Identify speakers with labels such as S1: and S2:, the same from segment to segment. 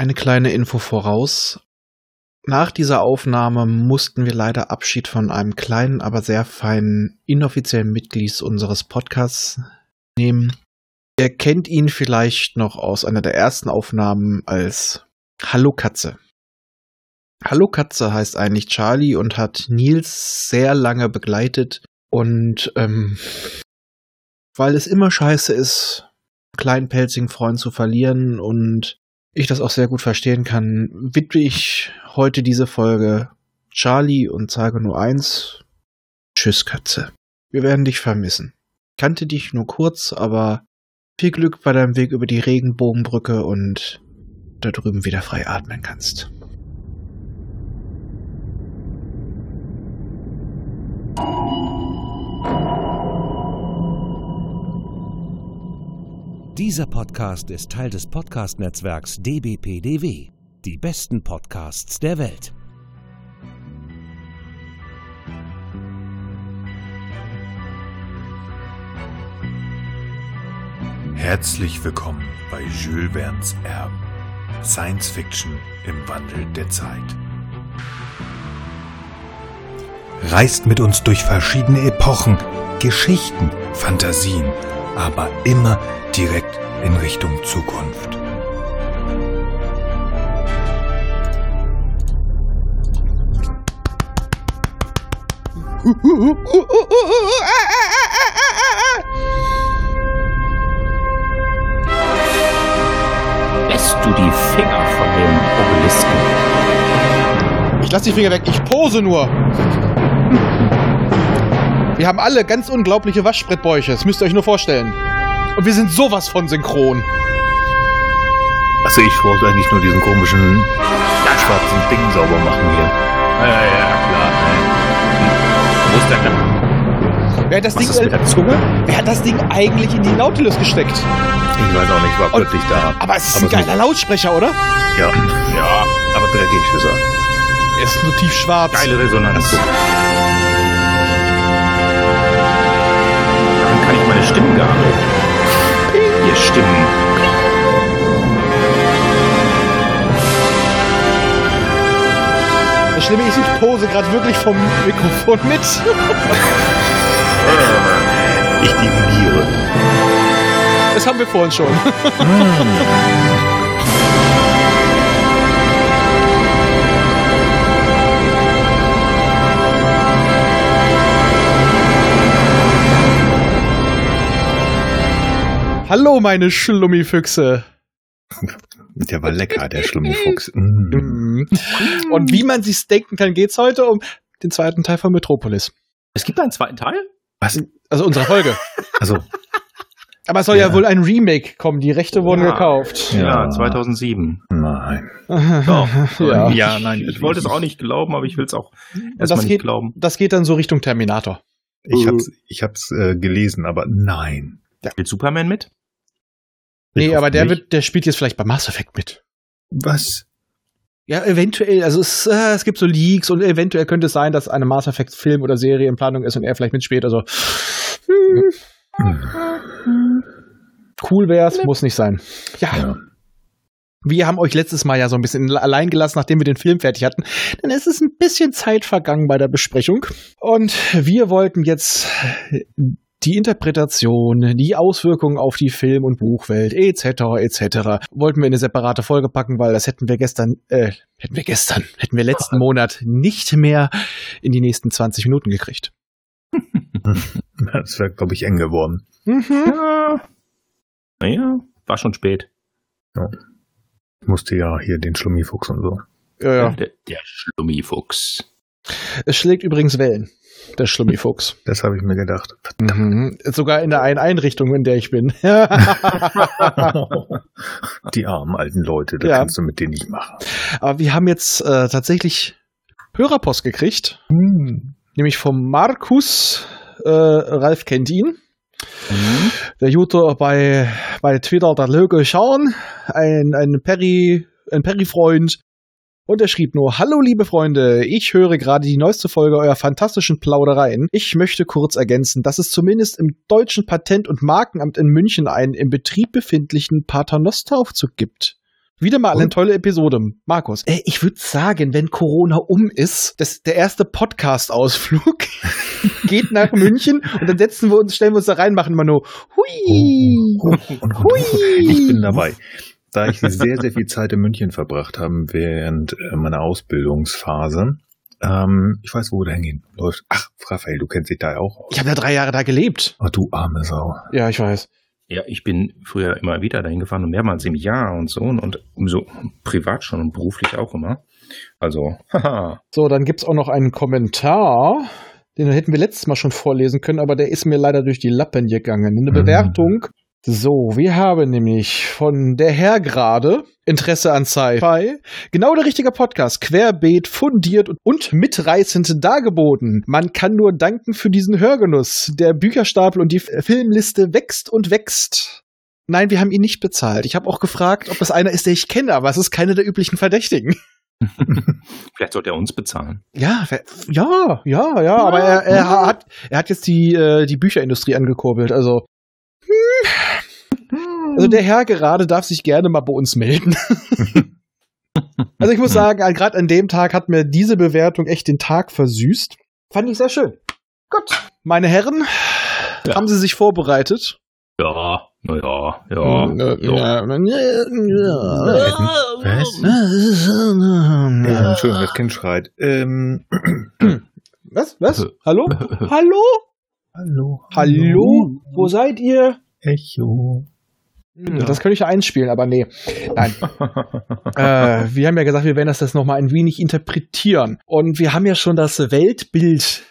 S1: Eine kleine Info voraus. Nach dieser Aufnahme mussten wir leider Abschied von einem kleinen, aber sehr feinen, inoffiziellen Mitglied unseres Podcasts nehmen. Ihr kennt ihn vielleicht noch aus einer der ersten Aufnahmen als Hallo Katze. Hallo Katze heißt eigentlich Charlie und hat Nils sehr lange begleitet und ähm, weil es immer scheiße ist, einen kleinen pelzigen Freund zu verlieren und ich das auch sehr gut verstehen kann, widme ich heute diese Folge Charlie und sage nur eins. Tschüss, Katze. Wir werden dich vermissen. Kannte dich nur kurz, aber viel Glück bei deinem Weg über die Regenbogenbrücke und da drüben wieder frei atmen kannst.
S2: Dieser Podcast ist Teil des Podcast-Netzwerks dbpdw. Die besten Podcasts der Welt.
S3: Herzlich willkommen bei Jules Verne's Erben. Science Fiction im Wandel der Zeit. Reist mit uns durch verschiedene Epochen, Geschichten, Fantasien, aber immer direkt in Richtung Zukunft.
S4: Lässt du die Finger von dem Obelisken?
S1: Ich lass die Finger weg, ich pose nur. Wir haben alle ganz unglaubliche Waschbrettbäuche, das müsst ihr euch nur vorstellen. Und wir sind sowas von synchron.
S5: Also ich wollte eigentlich nur diesen komischen schwarzen Ding sauber machen hier.
S4: Ja, ja, klar. Wo ist der denn?
S1: Wer hat das,
S5: Was
S1: Ding,
S5: ist mit der Zunge?
S1: wer hat das Ding eigentlich in die Nautilus gesteckt?
S5: Ich weiß auch nicht, war
S1: Und-
S5: plötzlich da.
S1: Aber es ist ein
S5: so-
S1: geiler Lautsprecher, oder?
S5: Ja, ja, aber dreckig ist er.
S1: Er ist nur tiefschwarz.
S5: Geile Resonanz.
S4: Stimmgabel. Hier Stimmen.
S1: Das Schlimme ist, ich pose gerade wirklich vom Mikrofon mit.
S5: Ich dirigiere.
S1: Das haben wir vorhin schon. Hallo, meine Schlummifüchse.
S5: Der war lecker, der Schlummifuchs. Mm.
S1: Mhm. Und wie man sich's denken kann, geht's heute um den zweiten Teil von Metropolis.
S4: Es gibt einen zweiten Teil?
S5: Was?
S1: Also unsere Folge.
S5: Also,
S1: Aber es soll ja,
S5: Ja.
S1: wohl ein Remake kommen. Die Rechte wurden
S4: Ja.
S1: gekauft.
S5: Ja.
S4: Ja, 2007.
S5: nein.
S4: Doch.
S1: Ja.
S5: Ja, nein.
S4: Ich wollte es auch nicht glauben, aber ich will es auch erstmal
S1: das
S4: nicht
S1: geht,
S4: glauben.
S1: das geht dann so Richtung Terminator.
S5: Ich hab's, ich hab's äh, gelesen, aber nein.
S4: Spielt Superman mit?
S1: Nee, aber der
S5: nicht.
S1: wird, der spielt jetzt vielleicht bei Mass Effect mit.
S5: Was?
S1: Ja, eventuell, also es, äh, es gibt so Leaks und eventuell könnte es sein, dass eine Mass Effect Film oder Serie in Planung ist und er vielleicht mitspielt. Also hm, cool wär's, muss nicht sein. Ja,
S5: Ja.
S1: wir haben euch letztes Mal ja so ein bisschen allein gelassen, nachdem wir den Film fertig hatten. Denn es ist ein bisschen Zeit vergangen bei der Besprechung. Und wir wollten jetzt die Interpretation, die Auswirkungen auf die Film- und Buchwelt, etc., etc., wollten wir in eine separate Folge packen, weil das hätten wir gestern, äh, hätten wir gestern, hätten wir letzten Monat nicht mehr in die nächsten 20 Minuten gekriegt.
S5: Das wäre, glaube ich, eng geworden.
S1: Mhm.
S4: Ja. Naja, war schon spät.
S5: Ich musste ja hier den Schlummifuchs und so.
S1: Ja, ja.
S4: Der, der Schlummifuchs.
S1: Es schlägt übrigens Wellen, der Schlummifuchs.
S5: Das habe ich mir gedacht.
S1: Mhm. Sogar in der einen Einrichtung, in der ich bin.
S5: Die armen alten Leute, da
S1: Ja.
S5: kannst du mit denen nicht machen.
S1: Aber wir haben jetzt äh, tatsächlich Hörerpost gekriegt, nämlich vom Markus. Äh, Ralf kennt ihn.
S4: Mhm.
S1: Der Jute bei, bei Twitter, der Löge Schauen, ein, ein Perry, ein Perry-Freund. Und er schrieb nur, Hallo liebe Freunde, ich höre gerade die neueste Folge eurer fantastischen Plaudereien. Ich möchte kurz ergänzen, dass es zumindest im deutschen Patent- und Markenamt in München einen im Betrieb befindlichen Paternosteraufzug gibt. Wieder mal eine
S3: Und?
S1: tolle Episode, Markus. Äh, ich würde sagen, wenn Corona um ist, das, der erste Podcast-Ausflug geht nach München und dann setzen wir uns, stellen wir uns da rein, machen immer nur Hui. Hui.
S5: Ich bin dabei. Da ich sehr, sehr viel Zeit in München verbracht habe während äh, meiner Ausbildungsphase. Ähm, ich weiß, wo da hingehen läuft. Ach, Raphael, du kennst dich da ja auch aus.
S1: Ich habe ja drei Jahre da gelebt.
S5: Ach, du arme Sau.
S1: Ja, ich weiß.
S4: Ja, ich bin früher immer wieder dahin gefahren und mehrmals im Jahr und so und so privat schon und beruflich auch immer. Also, haha.
S1: So, dann gibt's auch noch einen Kommentar. Den hätten wir letztes Mal schon vorlesen können, aber der ist mir leider durch die Lappen gegangen. Eine
S5: Mhm.
S1: Bewertung. So, wir haben nämlich von der Herr gerade Interesse an Sci-Fi. Genau der richtige Podcast. Querbeet, fundiert und- mitreißend dargeboten. Man kann nur danken für diesen Hörgenuss. Der Bücherstapel und die Filmliste wächst und wächst. Nein, wir haben ihn nicht bezahlt. Ich habe auch gefragt, ob das einer ist, der ich kenne, aber es ist keine der üblichen Verdächtigen.
S4: Vielleicht sollte er uns bezahlen.
S1: Ja, ja, ja, ja, aber er, er hat, er hat jetzt die, äh, die Bücherindustrie angekurbelt, also. Also der Herr gerade darf sich gerne mal bei uns melden. also ich muss sagen, gerade an dem Tag hat mir diese Bewertung echt den Tag versüßt. Fand ich sehr schön. Gut, meine Herren,
S4: Ja.
S1: haben Sie sich vorbereitet?
S4: Ja, naja, ja.
S1: Äh,
S4: ja.
S5: Was?
S1: Was?
S5: Ja, Entschuldigung, das Kind schreit. Ähm,
S1: Was? Was? Hallo? Hallo?
S5: hallo.
S1: Hallo? Wo seid ihr?
S5: Echo.
S1: Das könnte ich ja einspielen, aber nee. Nein. äh, wir haben ja gesagt, wir werden das, das nochmal ein wenig interpretieren. Und wir haben ja schon das Weltbild,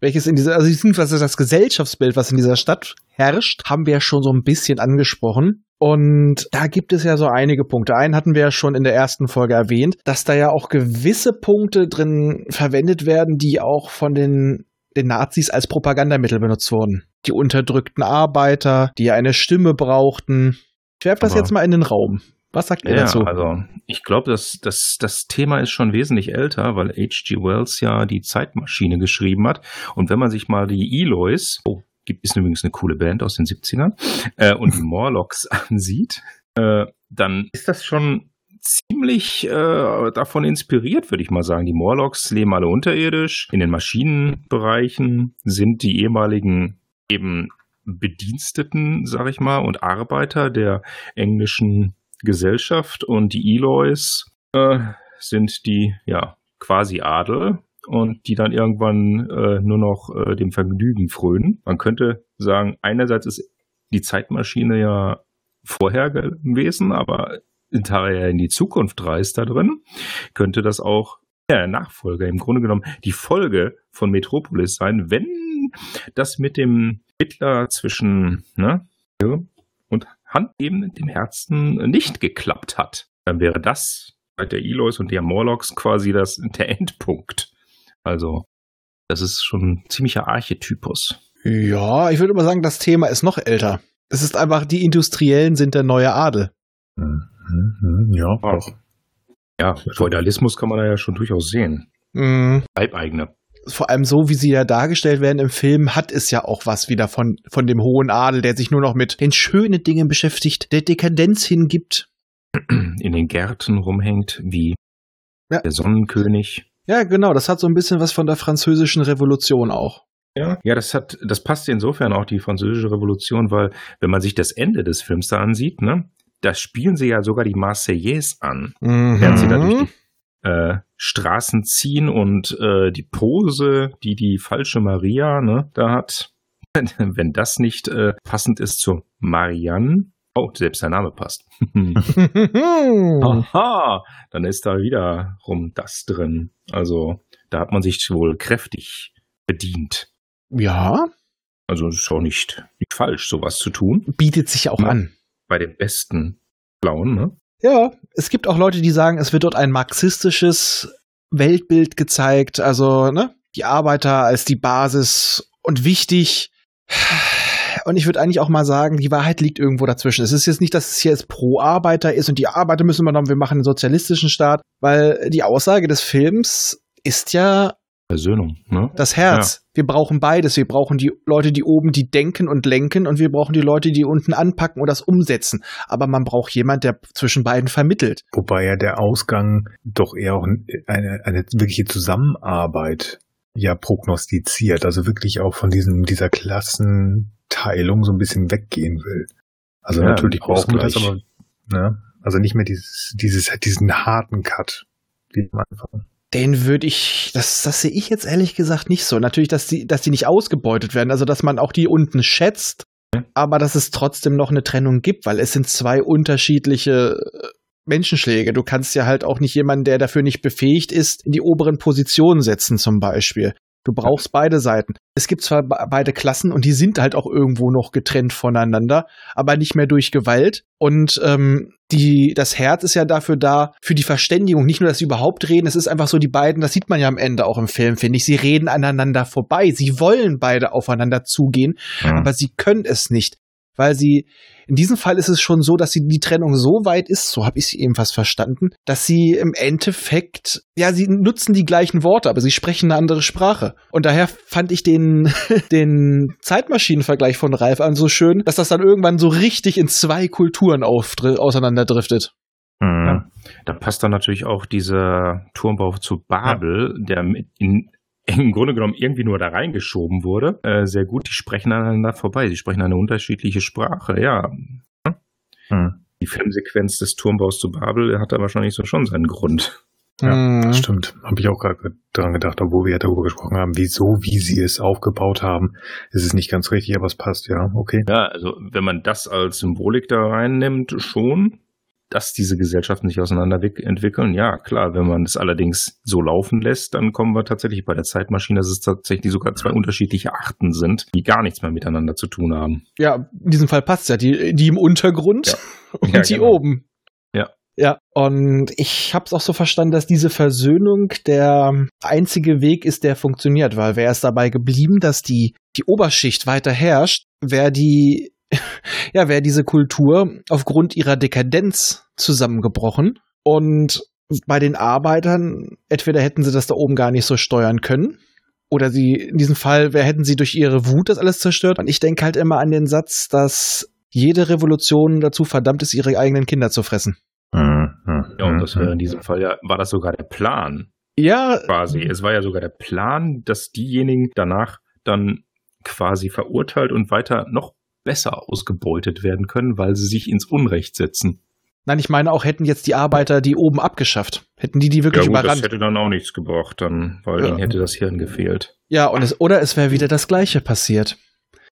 S1: welches in dieser, also beziehungsweise das Gesellschaftsbild, was in dieser Stadt herrscht, haben wir ja schon so ein bisschen angesprochen. Und da gibt es ja so einige Punkte. Einen hatten wir ja schon in der ersten Folge erwähnt, dass da ja auch gewisse Punkte drin verwendet werden, die auch von den, den Nazis als Propagandamittel benutzt wurden. Die unterdrückten Arbeiter, die eine Stimme brauchten. Ich werfe das
S4: Aber-
S1: jetzt mal in den Raum. Was sagt ihr
S4: Ja,
S1: dazu?
S4: also ich glaube, dass das, das Thema ist schon wesentlich älter, weil H.G. Wells ja die Zeitmaschine geschrieben hat. Und wenn man sich mal die Eloys, oh, gibt ist übrigens eine coole Band aus den 70ern, äh, und die Morlocks ansieht, äh, dann ist das schon ziemlich äh, davon inspiriert, würde ich mal sagen. Die Morlocks leben alle unterirdisch. In den Maschinenbereichen sind die ehemaligen eben Bediensteten, sag ich mal, und Arbeiter der englischen Gesellschaft und die Eloys äh, sind die ja quasi Adel und die dann irgendwann äh, nur noch äh, dem Vergnügen frönen. Man könnte sagen, einerseits ist die Zeitmaschine ja vorher gewesen, aber da er in die Zukunft reist da drin, könnte das auch ja, Nachfolger im Grunde genommen die Folge von Metropolis sein, wenn das mit dem Hitler zwischen ne, und Hand eben dem Herzen nicht geklappt hat, dann wäre das bei der Eloys und der Morlocks quasi das, der Endpunkt. Also, das ist schon ein ziemlicher Archetypus.
S1: Ja, ich würde mal sagen, das Thema ist noch älter. Es ist einfach, die Industriellen sind der neue Adel.
S5: Mhm, mhm, Ja, doch.
S4: Ja, Feudalismus kann man da ja schon durchaus sehen.
S1: Mhm.
S4: Leibeigene.
S1: Vor allem so, wie sie ja dargestellt werden im Film, hat es ja auch was wieder von, von dem hohen Adel, der sich nur noch mit den schönen Dingen beschäftigt, der Dekadenz hingibt.
S4: in den Gärten rumhängt, wie
S1: Ja.
S4: der Sonnenkönig.
S1: Ja, genau, das hat so ein bisschen was von der französischen Revolution auch.
S4: Ja. ja, das hat, das passt insofern auch die französische Revolution, weil wenn man sich das Ende des Films da ansieht, ne, da spielen sie ja sogar die Marseillaise an, während sie da durch
S1: Mhm.
S4: die äh, Straßen ziehen und äh, die Pose, die die falsche Maria ne, da hat, wenn das nicht äh, passend ist zu Marianne, oh, selbst der Name passt. Aha, dann ist da wiederum das drin. Also da hat man sich wohl kräftig bedient.
S1: ja,
S4: Also es ist auch nicht, nicht falsch, sowas zu tun.
S1: bietet sich auch
S4: Ja.
S1: an.
S4: Bei den besten Blauen, ne?
S1: Ja, es gibt auch Leute, die sagen, es wird dort ein marxistisches Weltbild gezeigt, also ne, die Arbeiter als die Basis und wichtig. Und ich würde eigentlich auch mal sagen, die Wahrheit liegt irgendwo dazwischen. Es ist jetzt nicht, dass es hier pro Arbeiter ist und die Arbeiter müssen übernommen, wir machen einen sozialistischen Staat, weil die Aussage des Films ist ja,
S4: Versöhnung, ne?
S1: Das Herz. Wir brauchen beides. Wir brauchen die Leute, die oben, die denken und lenken, und wir brauchen die Leute, die unten anpacken und das umsetzen. Aber man braucht jemand, der zwischen beiden vermittelt.
S5: Wobei ja der Ausgang doch eher auch eine, eine wirkliche Zusammenarbeit ja prognostiziert, also wirklich auch von diesem, dieser Klassenteilung so ein bisschen weggehen will. Also
S4: Ja,
S5: natürlich brauchen wir das, aber ne? also nicht mehr dieses, dieses, diesen harten Cut wie am Anfang.
S1: Den würde ich, das, das sehe ich jetzt ehrlich gesagt nicht so. Natürlich, dass die, dass die nicht ausgebeutet werden, also dass man auch die unten schätzt, aber dass es trotzdem noch eine Trennung gibt, weil es sind zwei unterschiedliche äh, Menschenschläge. Du kannst ja halt auch nicht jemanden, der dafür nicht befähigt ist, in die oberen Positionen setzen, zum Beispiel. Du brauchst beide Seiten. Es gibt zwar be- beide Klassen und die sind halt auch irgendwo noch getrennt voneinander, aber nicht mehr durch Gewalt. Und ähm, die, das Herz ist ja dafür da, für die Verständigung. Nicht nur, dass sie überhaupt reden, es ist einfach so, die beiden, das sieht man ja am Ende auch im Film, finde ich, sie reden aneinander vorbei. Sie wollen beide aufeinander zugehen, aber sie können es nicht. Weil sie, in diesem Fall ist es schon so, dass sie die Trennung so weit ist, so habe ich sie ebenfalls verstanden, dass sie im Endeffekt, ja, sie nutzen die gleichen Worte, aber sie sprechen eine andere Sprache. Und daher fand ich den, den Zeitmaschinenvergleich von Ralf an so schön, dass das dann irgendwann so richtig in zwei Kulturen auseinanderdriftet.
S5: Mhm.
S4: Da passt dann natürlich auch dieser Turmbau zu Babel, der mit in, im Grunde genommen irgendwie nur da reingeschoben wurde. Äh, sehr gut, die sprechen aneinander vorbei. Sie sprechen eine unterschiedliche Sprache. Ja,
S5: Mhm.
S4: die Filmsequenz des Turmbaus zu Babel hat da wahrscheinlich so schon seinen Grund.
S5: Ja,
S1: Mhm.
S5: das stimmt. Habe ich auch gerade dran gedacht, obwohl wir ja darüber gesprochen haben, wieso, wie sie es aufgebaut haben. Es ist nicht ganz richtig, aber es passt, ja, okay.
S4: Ja, also wenn man das als Symbolik da reinnimmt, schon, dass diese Gesellschaften sich auseinander entwickeln. Ja, klar, wenn man das allerdings so laufen lässt, dann kommen wir tatsächlich bei der Zeitmaschine, dass es tatsächlich sogar zwei unterschiedliche Achten sind, die gar nichts mehr miteinander zu tun haben.
S1: Ja, in diesem Fall passt ja. Die, die im Untergrund
S4: Ja.
S1: und
S4: Ja,
S1: die
S4: genau.
S1: oben.
S4: Ja.
S1: Ja, und ich habe es auch so verstanden, dass diese Versöhnung der einzige Weg ist, der funktioniert, weil wäre es dabei geblieben, dass die, die Oberschicht weiter herrscht, wäre die, ja, wäre diese Kultur aufgrund ihrer Dekadenz zusammengebrochen und bei den Arbeitern, entweder hätten sie das da oben gar nicht so steuern können, oder sie, in diesem Fall, wer hätten sie durch ihre Wut das alles zerstört? Und ich denke halt immer an den Satz, dass jede Revolution dazu verdammt ist, ihre eigenen Kinder zu fressen.
S5: Mhm. Mhm.
S4: Ja, und das wäre in diesem Fall ja, war das sogar der Plan,
S1: Ja,
S4: quasi. Es war ja sogar der Plan, dass diejenigen danach dann quasi verurteilt und weiter noch besser ausgebeutet werden können, weil sie sich ins Unrecht setzen.
S1: nein, ich meine auch, hätten jetzt die Arbeiter die oben abgeschafft. Hätten die die wirklich
S4: ja, gut, das
S1: überrannt.
S4: hätte dann auch nichts gebracht, dann, weil
S1: Ja.
S4: ihnen hätte das Hirn gefehlt.
S1: Ja, und es, oder es wäre wieder das Gleiche passiert.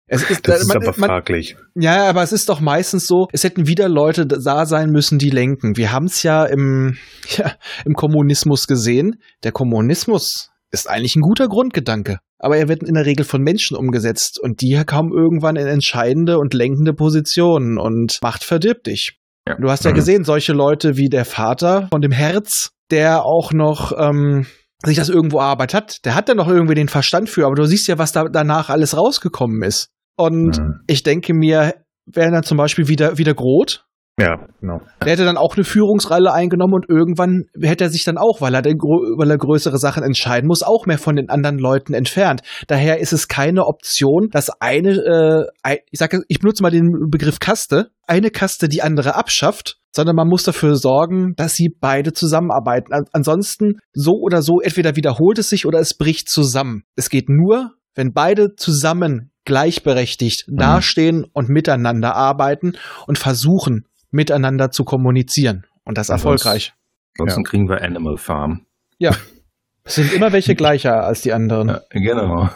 S1: Es ist,
S5: Das ist
S1: man-
S5: aber
S1: man-
S5: fraglich.
S1: Ja, aber es ist doch meistens so, es hätten wieder Leute da sein müssen, die lenken. Wir haben es ja im, ja im Kommunismus gesehen. Der Kommunismus ist eigentlich ein guter Grundgedanke. Aber er wird in der Regel von Menschen umgesetzt und die kommen irgendwann in entscheidende und lenkende Positionen und Macht verdirbt dich.
S4: Ja.
S1: Du hast ja
S5: Mhm.
S1: gesehen, solche Leute wie der Vater von dem Herz, der auch noch ähm, sich das irgendwo erarbeitet hat, der hat dann noch irgendwie den Verstand für, aber du siehst ja, was da danach alles rausgekommen ist. Und
S5: Mhm.
S1: ich denke mir, wäre dann zum Beispiel wieder, wieder Groth,
S5: Ja, genau.
S1: der hätte dann auch eine Führungsrolle eingenommen und irgendwann hätte er sich dann auch, weil er, den, weil er größere Sachen entscheiden muss, auch mehr von den anderen Leuten entfernt. Daher ist es keine Option, dass eine, äh, ich sage, ich benutze mal den Begriff Kaste, eine Kaste die andere abschafft, sondern man muss dafür sorgen, dass sie beide zusammenarbeiten. An ansonsten so oder so entweder wiederholt es sich oder es bricht zusammen. Es geht nur, wenn beide zusammen gleichberechtigt dastehen und miteinander arbeiten und versuchen, miteinander zu kommunizieren. Und das erfolgreich.
S4: Ansonsten kriegen wir Animal Farm.
S1: Es sind immer welche gleicher als die anderen.
S4: Ja, genau.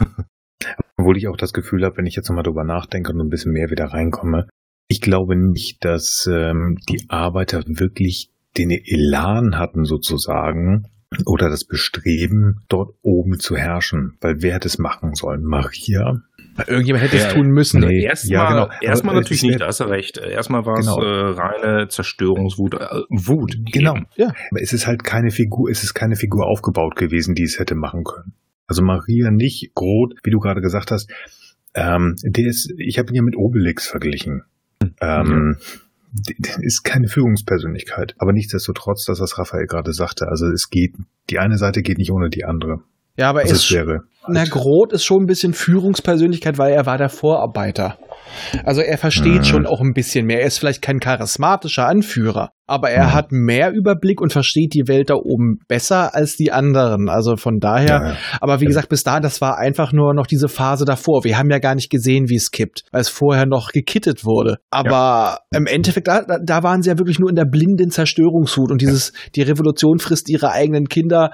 S5: Obwohl ich auch das Gefühl habe, wenn ich jetzt nochmal drüber nachdenke und ein bisschen mehr wieder reinkomme, ich glaube nicht, dass ähm, die Arbeiter wirklich den Elan hatten sozusagen oder das Bestreben, dort oben zu herrschen. Weil wer hätte es machen sollen? Maria?
S1: Irgendjemand hätte
S4: Ja,
S1: es tun müssen.
S5: nee.
S4: Erstmal
S5: ja, genau.
S4: erstmal natürlich nicht, da hast du recht. Erstmal war
S5: Genau.
S4: es äh, reine Zerstörungswut. Äh, Wut.
S5: Genau.
S4: eben.
S5: Aber es ist halt keine Figur, es ist keine Figur aufgebaut gewesen, die es hätte machen können. Also Maria nicht, Groth, wie du gerade gesagt hast, ähm, der ist, ich habe ihn ja mit Obelix verglichen. Ähm, der- der ist keine Führungspersönlichkeit. Aber nichtsdestotrotz, dass das Raphael gerade sagte, also es geht, die eine Seite geht nicht ohne die andere.
S1: Ja, aber er
S5: Also
S1: ist,
S5: es wäre.
S1: na, Groth ist schon ein bisschen Führungspersönlichkeit, weil er war der Vorarbeiter. Also er versteht
S5: Mhm.
S1: schon auch ein bisschen mehr. Er ist vielleicht kein charismatischer Anführer, aber er hat mehr Überblick und versteht die Welt da oben besser als die anderen. Also von daher,
S5: Ja, ja.
S1: aber wie
S5: Ja.
S1: gesagt, bis dahin, das war einfach nur noch diese Phase davor. Wir haben ja gar nicht gesehen, wie es kippt, weil es vorher noch gekittet wurde. Aber im Endeffekt, da, da- da waren sie ja wirklich nur in der blinden Zerstörungswut und dieses, die Revolution frisst ihre eigenen Kinder,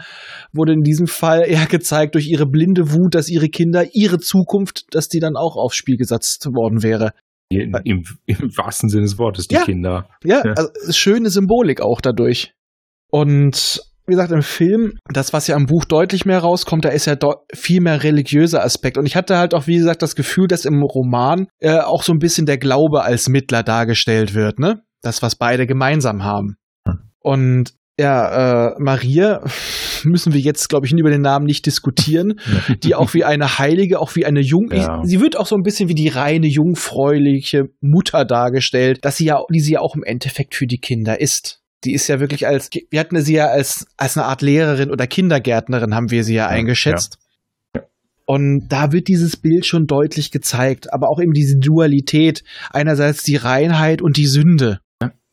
S1: wurde in diesem Fall eher gezeigt durch ihre blinde Wut, dass ihre Kinder, ihre Zukunft, dass die dann auch aufs Spiel gesetzt worden wäre.
S4: Im, im, Im wahrsten Sinne des Wortes, die
S1: Ja.
S4: Kinder.
S1: Ja,
S4: Ja.
S1: also schöne Symbolik auch dadurch. Und wie gesagt, im Film, das, was ja im Buch deutlich mehr rauskommt, da ist ja viel mehr religiöser Aspekt. Und ich hatte halt auch, wie gesagt, das Gefühl, dass im Roman äh, auch so ein bisschen der Glaube als Mittler dargestellt wird, ne? Das, was beide gemeinsam haben.
S5: Hm.
S1: Und ja, äh, Maria müssen wir jetzt, glaube ich, über den Namen nicht diskutieren, die auch wie eine Heilige, auch wie eine Jung,
S4: Ja.
S1: sie wird auch so ein bisschen wie die reine jungfräuliche Mutter dargestellt, dass sie ja, die sie ja auch im Endeffekt für die Kinder ist. Die ist ja wirklich als, wir hatten sie ja als, als eine Art Lehrerin oder Kindergärtnerin haben wir sie ja eingeschätzt. Und da wird dieses Bild schon deutlich gezeigt, aber auch eben diese Dualität. Einerseits die Reinheit und die Sünde.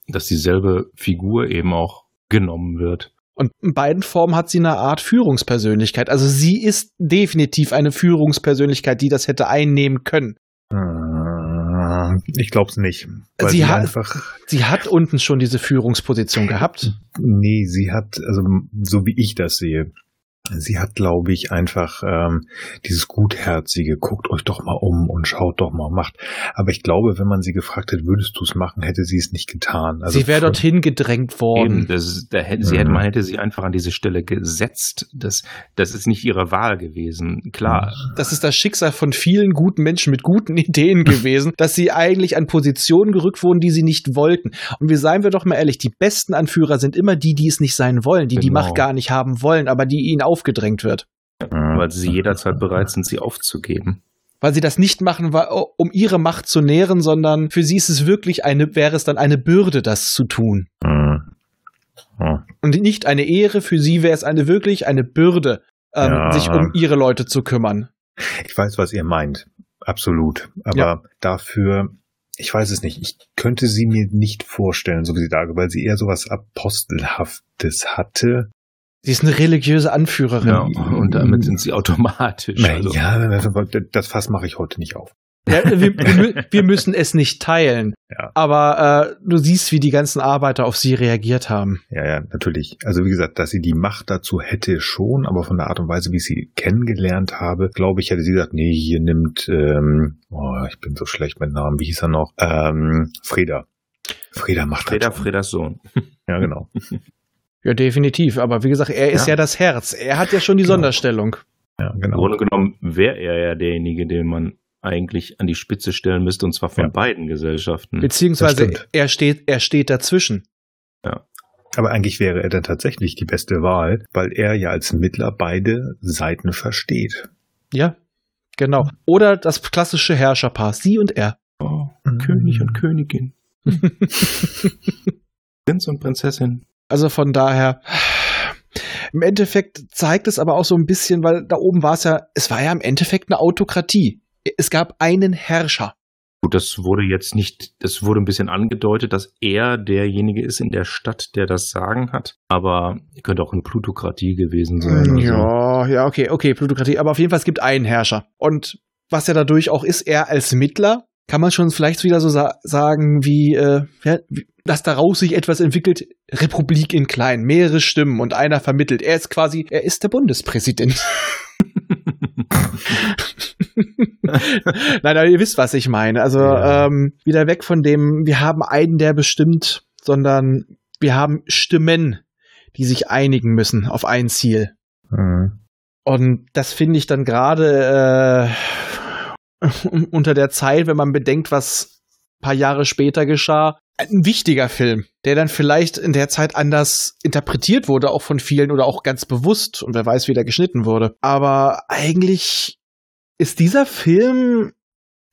S4: Dass dieselbe Figur eben auch genommen wird.
S1: Und in beiden Formen hat sie eine Art Führungspersönlichkeit. Also sie ist definitiv eine Führungspersönlichkeit, die das hätte einnehmen können.
S5: Äh, Ich glaube es nicht. Weil
S1: Sie
S5: sie,
S1: hat-
S5: einfach.
S1: Sie hat unten schon diese Führungsposition gehabt.
S5: Nee, sie hat, also so wie ich das sehe, sie hat, glaube ich, einfach ähm, dieses Gutherzige, guckt euch doch mal um und schaut doch mal, macht. Aber ich glaube, wenn man sie gefragt hätte, würdest du es machen, hätte sie es nicht getan. Also
S1: sie wäre dorthin gedrängt
S4: Eben,
S1: worden.
S4: das, ist- da hätte, sie hätte,
S5: Mhm.
S4: man hätte sie einfach an diese Stelle gesetzt. Das, das ist nicht ihre Wahl gewesen. Klar,
S1: Das ist das Schicksal von vielen guten Menschen mit guten Ideen gewesen, dass sie eigentlich an Positionen gerückt wurden, die sie nicht wollten. Und wir seien wir doch mal ehrlich, die besten Anführer sind immer die, die es nicht sein wollen, die die
S4: Genau.
S1: Macht gar nicht haben wollen, aber die ihnen aufgedrängt wird.
S5: Mhm.
S4: weil sie jederzeit bereit sind, sie aufzugeben.
S1: Weil sie das nicht machen, um ihre Macht zu nähren, sondern für sie ist es wirklich eine, wäre es dann eine Bürde, das zu tun.
S5: Mhm. Ja.
S1: Und nicht eine Ehre, für sie wäre es eine wirklich eine Bürde, ähm,
S5: Ja.
S1: sich um ihre Leute zu kümmern.
S5: Ich weiß, was ihr meint. Absolut. Aber
S1: Ja.
S5: dafür, ich weiß es nicht. Ich könnte sie mir nicht vorstellen, so wie sie da, weil sie eher sowas Apostelhaftes hatte.
S1: Sie ist eine religiöse Anführerin.
S4: Ja, und damit sind sie automatisch. Also,
S5: ja, das Fass mache ich heute nicht auf.
S1: Ja, wir, wir, wir müssen es nicht teilen.
S5: Ja.
S1: Aber äh, du siehst, wie die ganzen Arbeiter auf sie reagiert haben.
S5: Ja, ja, natürlich. Also wie gesagt, dass sie die Macht dazu hätte schon, aber von der Art und Weise, wie ich sie kennengelernt habe, glaube ich, hätte sie gesagt, nee, hier nimmt, ähm, oh, ich bin so schlecht mit Namen, wie hieß er noch? Ähm, Freda. Freda macht
S4: Freda,
S5: das schon.
S4: Fredas Sohn.
S5: Ja, genau.
S1: Ja, definitiv. Aber wie gesagt, er ist ja,
S4: Ja.
S1: das Herz. Er hat ja schon die
S5: Genau.
S1: Sonderstellung.
S5: Ja,
S4: Im
S5: genau.
S4: Grunde genommen wäre er ja derjenige, den man eigentlich an die Spitze stellen müsste, und zwar von
S5: Ja.
S4: beiden Gesellschaften.
S1: Beziehungsweise er steht, er steht dazwischen.
S5: Aber eigentlich wäre er dann tatsächlich die beste Wahl, weil er ja als Mittler beide Seiten versteht.
S1: Ja, genau. Oder das klassische Herrscherpaar, sie und er.
S4: Oh, König und Königin. Prinz und Prinzessin.
S1: Also von daher, im Endeffekt zeigt es aber auch so ein bisschen, weil da oben war es ja, es war ja im Endeffekt eine Autokratie. Es gab einen Herrscher.
S4: Gut, das wurde jetzt nicht, das wurde ein bisschen angedeutet, dass er derjenige ist in der Stadt, der das Sagen hat. Aber könnte auch eine Plutokratie gewesen sein. also.
S1: Ja, ja, okay, okay, Plutokratie. Aber auf jeden Fall, es gibt einen Herrscher. Und was ja dadurch auch ist, er als Mittler, kann man schon vielleicht wieder so sa sagen, wie, äh, ja, wie, dass daraus sich etwas entwickelt, Republik in klein, mehrere Stimmen und einer vermittelt. Er ist quasi, er ist der Bundespräsident. Nein, aber ihr wisst, was ich meine. Also
S4: Ja.
S1: ähm, wieder weg von dem, wir haben einen, der bestimmt, sondern wir haben Stimmen, die sich einigen müssen auf ein Ziel.
S5: Mhm.
S1: Und das finde ich dann gerade äh, unter der Zeit, wenn man bedenkt, was paar Jahre später geschah, ein wichtiger Film, der dann vielleicht in der Zeit anders interpretiert wurde, auch von vielen oder auch ganz bewusst und wer weiß, wie der geschnitten wurde. Aber eigentlich ist dieser Film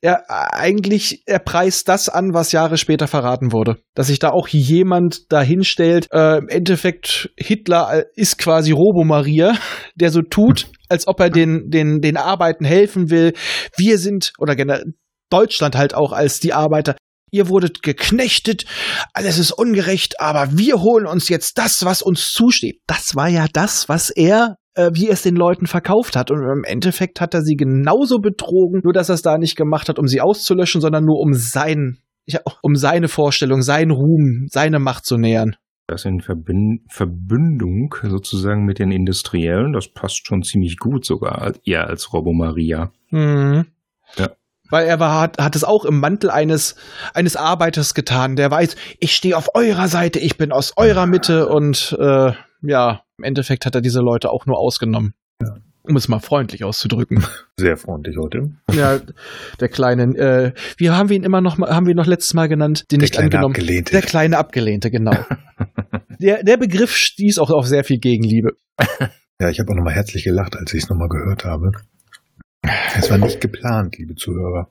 S1: er eigentlich, er preist das an, was Jahre später verraten wurde. Dass sich da auch jemand dahinstellt, äh, im Endeffekt Hitler ist quasi Robo-Maria, der so tut, als ob er den, den, den Arbeiten helfen will. Wir sind, oder generell Deutschland halt auch als die Arbeiter, ihr wurdet geknechtet, alles ist ungerecht, aber wir holen uns jetzt das, was uns zusteht. Das war ja das, was er äh, wie er es den Leuten verkauft hat. Und im Endeffekt hat er sie genauso betrogen, nur dass er es da nicht gemacht hat, um sie auszulöschen, sondern nur um sein, ja, um seine Vorstellung, seinen Ruhm, seine Macht zu nähern.
S4: Das in Verbind Verbündung sozusagen mit den Industriellen, das passt schon ziemlich gut sogar, eher als Robo Maria.
S1: Mhm. Ja. Weil er war, hat, hat es auch im Mantel eines, eines Arbeiters getan, der weiß, ich stehe auf eurer Seite, ich bin aus eurer Mitte und äh, ja, im Endeffekt hat er diese Leute auch nur ausgenommen. Ja. Um es mal freundlich auszudrücken.
S5: Sehr freundlich heute.
S1: Ja, der kleine, äh, wie haben wir ihn immer noch mal, haben wir ihn noch letztes Mal genannt, den
S5: der
S1: nicht angenommen.
S5: Abgelehnte.
S1: Der kleine Abgelehnte, genau. der, der Begriff stieß auch auf sehr viel Gegenliebe.
S5: Ja, ich habe auch nochmal herzlich gelacht, als ich es nochmal gehört habe. Es war nicht geplant, liebe Zuhörer.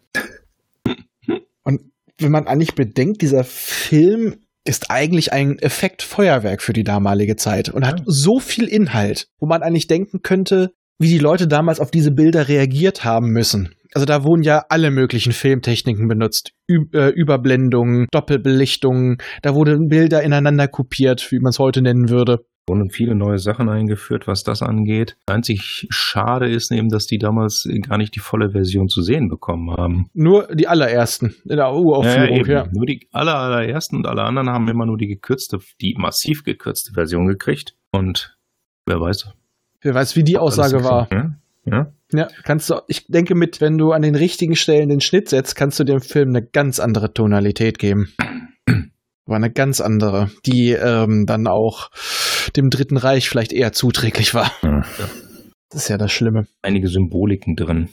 S1: Und wenn man eigentlich bedenkt, dieser Film ist eigentlich ein Effektfeuerwerk für die damalige Zeit und hat so viel Inhalt, wo man eigentlich denken könnte, wie die Leute damals auf diese Bilder reagiert haben müssen. Also da wurden ja alle möglichen Filmtechniken benutzt. Ü äh, Überblendungen, Doppelbelichtungen, da wurden Bilder ineinander kopiert, wie man es heute nennen würde
S4: wurden viele neue Sachen eingeführt, was das angeht. Einzig schade ist eben, dass die damals gar nicht die volle Version zu sehen bekommen haben.
S1: Nur die allerersten in der Uraufführung, ja,
S4: ja. Nur die aller, allerersten und alle anderen haben immer nur die gekürzte, die massiv gekürzte Version gekriegt. Und wer weiß.
S1: Wer weiß, wie die Aussage war.
S4: Ja? ja.
S1: Ja, kannst du, ich denke mit, wenn du an den richtigen Stellen den Schnitt setzt, kannst du dem Film eine ganz andere Tonalität geben. War eine ganz andere, die ähm, dann auch dem Dritten Reich vielleicht eher zuträglich war. Ja. Das ist ja das Schlimme.
S4: Einige Symboliken drin.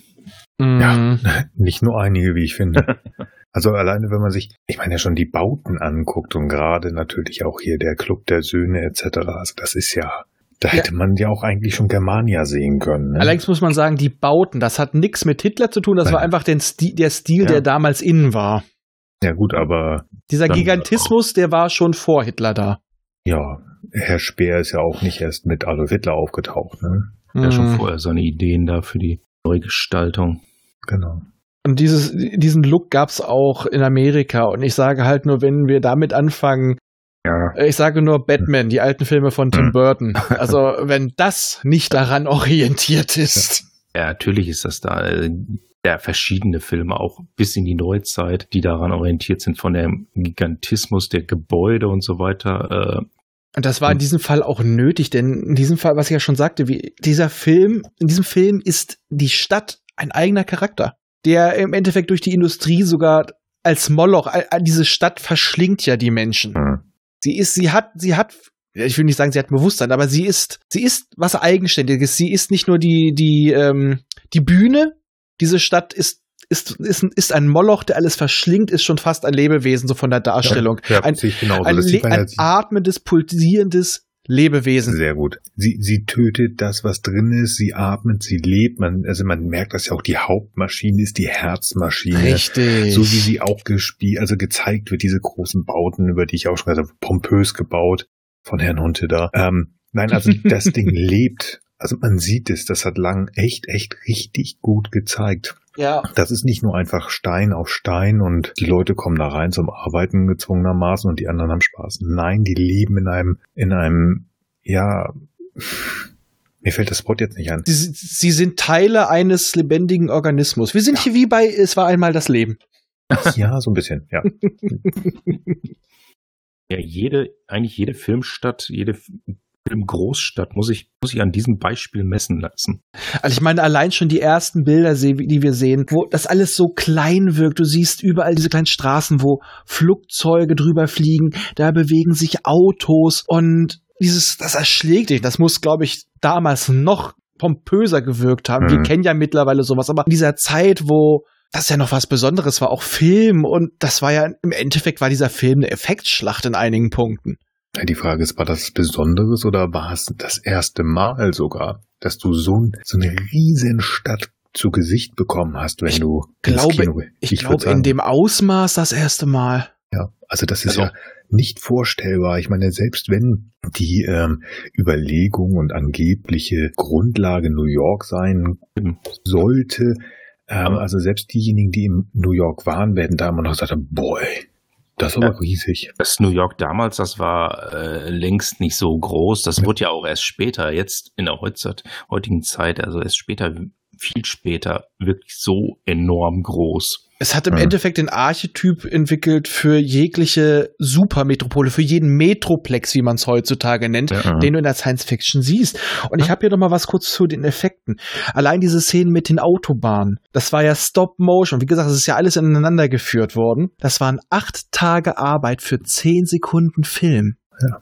S5: Mhm. Ja, nicht nur einige, wie ich finde. Also alleine, wenn man sich, ich meine ja schon die Bauten anguckt und gerade natürlich auch hier der Club der Söhne etc. Also das ist ja, da hätte ja. man ja auch eigentlich schon Germania sehen können. Ne?
S1: Allerdings muss man sagen, die Bauten, das hat nichts mit Hitler zu tun, das Nein. war einfach den Stil, der Stil, ja. der damals innen war.
S5: Ja gut, aber
S1: dieser Gigantismus, der war schon vor Hitler da.
S5: Ja, Herr Speer ist ja auch nicht erst mit Adolf Hitler aufgetaucht. Ne?
S4: Ja, schon mhm. vorher seine Ideen da für die Neugestaltung.
S5: Genau.
S1: Und dieses, diesen Look gab's auch in Amerika. Und ich sage halt nur, wenn wir damit anfangen, ja. ich sage nur Batman, die alten Filme von Tim mhm. Burton. Also wenn das nicht daran orientiert ist.
S4: Ja, natürlich ist das da. Ja, verschiedene Filme, auch bis in die Neuzeit, die daran orientiert sind, von dem Gigantismus der Gebäude und so weiter. Äh,
S1: und das war in diesem Fall auch nötig, denn in diesem Fall, was ich ja schon sagte, wie dieser Film, in diesem Film ist die Stadt ein eigener Charakter, der im Endeffekt durch die Industrie sogar als Moloch, diese Stadt verschlingt ja die Menschen. Mhm. Sie ist, sie hat, sie hat, ich will nicht sagen, sie hat Bewusstsein, aber sie ist, sie ist was Eigenständiges. Sie ist nicht nur die, die, ähm, die Bühne. Diese Stadt ist ist, ist, ist ein Moloch, der alles verschlingt, ist schon fast ein Lebewesen, so von der Darstellung. Ja, ja, ein, genauso. ein, ein, ein atmendes, pulsierendes Lebewesen.
S5: Sehr gut. Sie, sie tötet das, was drin ist, sie atmet, sie lebt. Man, also man merkt, dass ja auch die Hauptmaschine ist, die Herzmaschine.
S1: Richtig.
S5: So wie sie auch gespielt, also gezeigt wird, diese großen Bauten, über die ich auch schon gesagt habe, pompös gebaut von Herrn Hunte da. Ähm, nein, also das Ding lebt. Also man sieht es, das hat Lang echt, echt richtig gut gezeigt.
S1: Ja.
S5: Das ist nicht nur einfach Stein auf Stein und die Leute kommen da rein zum Arbeiten gezwungenermaßen und die anderen haben Spaß. Nein, die leben in einem, in einem, ja, mir fällt das Wort jetzt nicht an.
S1: Sie, sie sind Teile eines lebendigen Organismus. Wir sind ja. hier wie bei Es war einmal das Leben.
S5: Ja, so ein bisschen, ja.
S4: ja, jede, eigentlich jede Filmstadt, jede Großstadt muss ich, muss ich an diesem Beispiel messen lassen.
S1: Also ich meine, allein schon die ersten Bilder, die wir sehen, wo das alles so klein wirkt. Du siehst überall diese kleinen Straßen, wo Flugzeuge drüber fliegen, da bewegen sich Autos und dieses, das erschlägt dich. Das muss, glaube ich, damals noch pompöser gewirkt haben. Mhm. Wir kennen ja mittlerweile sowas, aber in dieser Zeit, wo das ja noch was Besonderes war, auch Film und das war ja im Endeffekt war dieser Film eine Effektschlacht in einigen Punkten.
S5: Die Frage ist, war das Besonderes oder war es das erste Mal sogar, dass du so, so eine riesen Stadt zu Gesicht bekommen hast, wenn
S1: Ich
S5: du
S1: glaube-
S5: Kino.
S1: Ich,
S5: würd
S1: glaube, in dem Ausmaß das erste Mal.
S5: Ja, also das ist
S4: Also-
S5: ja nicht vorstellbar. Ich meine, selbst wenn die ähm, Überlegung und angebliche Grundlage New York sein
S4: Mhm.
S5: sollte, ähm, also selbst diejenigen, die in New York waren, werden da immer noch sagen, boy, das aber
S4: Ja.
S5: riesig.
S4: Das New York damals, das war äh, längst nicht so groß. Das wurde ja auch erst später, jetzt in der heutigen Zeit, also erst später, viel später, wirklich so enorm groß.
S1: Es hat im
S5: Mhm.
S1: Endeffekt den Archetyp entwickelt für jegliche Supermetropole, für jeden Metroplex, wie man es heutzutage nennt,
S4: Ja.
S1: den du in der Science Fiction siehst. Und ich habe hier noch mal was kurz zu den Effekten. Allein diese Szenen mit den Autobahnen, das war ja Stop Motion. Wie gesagt, es ist ja alles ineinander geführt worden. Das waren acht Tage Arbeit für zehn Sekunden Film.
S5: Ja.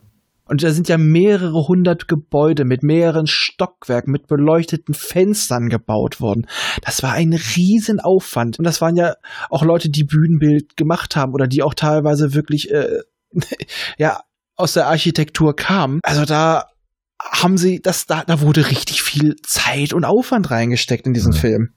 S1: Und da sind ja mehrere hundert Gebäude mit mehreren Stockwerken, mit beleuchteten Fenstern gebaut worden. Das war ein Riesenaufwand. Und das waren ja auch Leute, die Bühnenbild gemacht haben oder die auch teilweise wirklich äh, ja aus der Architektur kamen. Also da haben sie, das, da, da wurde richtig viel Zeit und Aufwand reingesteckt in diesen
S5: Mhm.
S1: Film.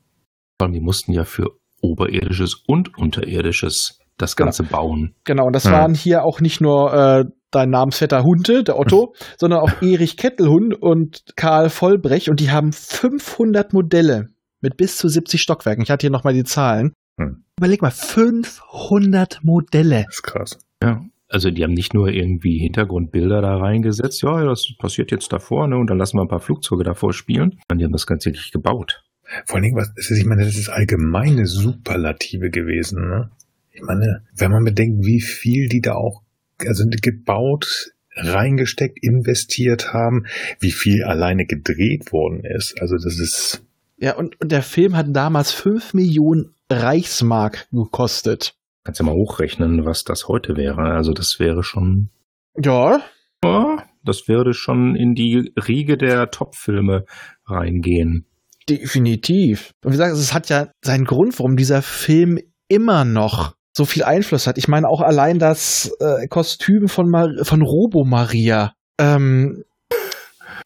S4: Vor allem, die mussten ja für oberirdisches und unterirdisches das
S1: Genau.
S4: Ganze bauen.
S1: Genau, und das
S5: Mhm.
S1: waren hier auch nicht nur äh, dein namensvetter Hunde, der Otto, sondern auch Erich Kettelhund und Karl Vollbrech und die haben 500 Modelle mit bis zu 70 Stockwerken. Ich hatte hier nochmal die Zahlen.
S5: Hm.
S1: Überleg mal, 500 Modelle.
S5: Das ist krass.
S4: Ja. Also die haben nicht nur irgendwie Hintergrundbilder da reingesetzt, ja, das passiert jetzt da vorne und dann lassen wir ein paar Flugzeuge davor spielen. Und die haben das Ganze wirklich gebaut.
S5: Vor allen Dingen, was, ich meine, das ist allgemeine Superlative gewesen, ne? Ich meine, wenn man bedenkt, wie viel die da auch, also gebaut, reingesteckt, investiert haben, wie viel alleine gedreht worden ist. Also das ist,
S1: Ja, und, und der Film hat damals 5 Millionen Reichsmark gekostet.
S4: Kannst ja mal hochrechnen, was das heute wäre. Also das wäre schon,
S1: Ja,
S4: ja, das würde schon in die Riege der Top-Filme reingehen.
S1: definitiv. Und wie gesagt, es hat ja seinen Grund, warum dieser Film immer noch so viel Einfluss hat. Ich meine auch allein das äh, Kostüm von, Mar von Robo Maria. Ähm,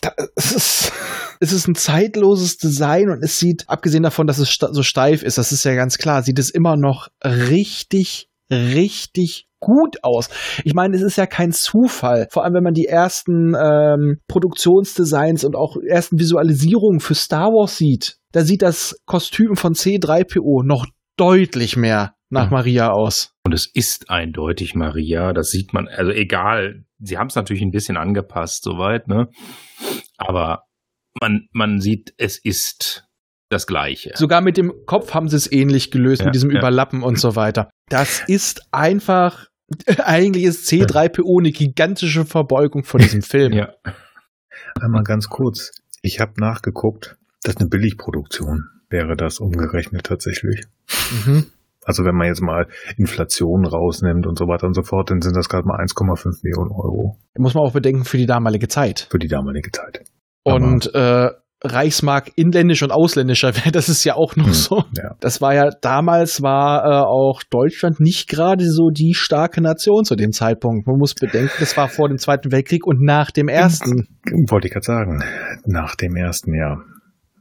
S1: da, es, ist, es ist ein zeitloses Design und es sieht, abgesehen davon, dass es so steif ist, das ist ja ganz klar, sieht es immer noch richtig, richtig gut aus. Ich meine, es ist ja kein Zufall. Vor allem, wenn man die ersten ähm, Produktionsdesigns und auch ersten Visualisierungen für Star Wars sieht, da sieht das Kostüm von C3PO noch deutlich mehr nach
S4: Mhm.
S1: Maria aus.
S4: Und es ist eindeutig Maria, das sieht man, also egal, sie haben es natürlich ein bisschen angepasst soweit, ne? Aber man, man sieht, es ist das Gleiche.
S1: Sogar mit dem Kopf haben sie es ähnlich gelöst,
S4: Ja,
S1: mit diesem
S4: ja.
S1: Überlappen und so weiter. Das ist einfach, eigentlich ist C3PO eine gigantische Verbeugung von diesem Film.
S4: ja.
S5: einmal ganz kurz. Ich habe nachgeguckt, das ist eine Billigproduktion, wäre das umgerechnet tatsächlich.
S1: Mhm.
S5: Also wenn man jetzt mal Inflation rausnimmt und so weiter und so fort, dann sind das gerade mal 1,5 Millionen Euro
S1: Muss man auch bedenken für die damalige Zeit.
S5: für die damalige Zeit.
S1: Und äh, Reichsmark inländisch und ausländischer, das ist ja auch noch
S5: Hm,
S1: so.
S5: Ja.
S1: Das war ja, damals war äh, auch Deutschland nicht gerade so die starke Nation zu dem Zeitpunkt. Man muss bedenken, das war vor dem Zweiten Weltkrieg und nach dem Ersten.
S5: Wollte ich gerade sagen, nach dem ersten Jahr.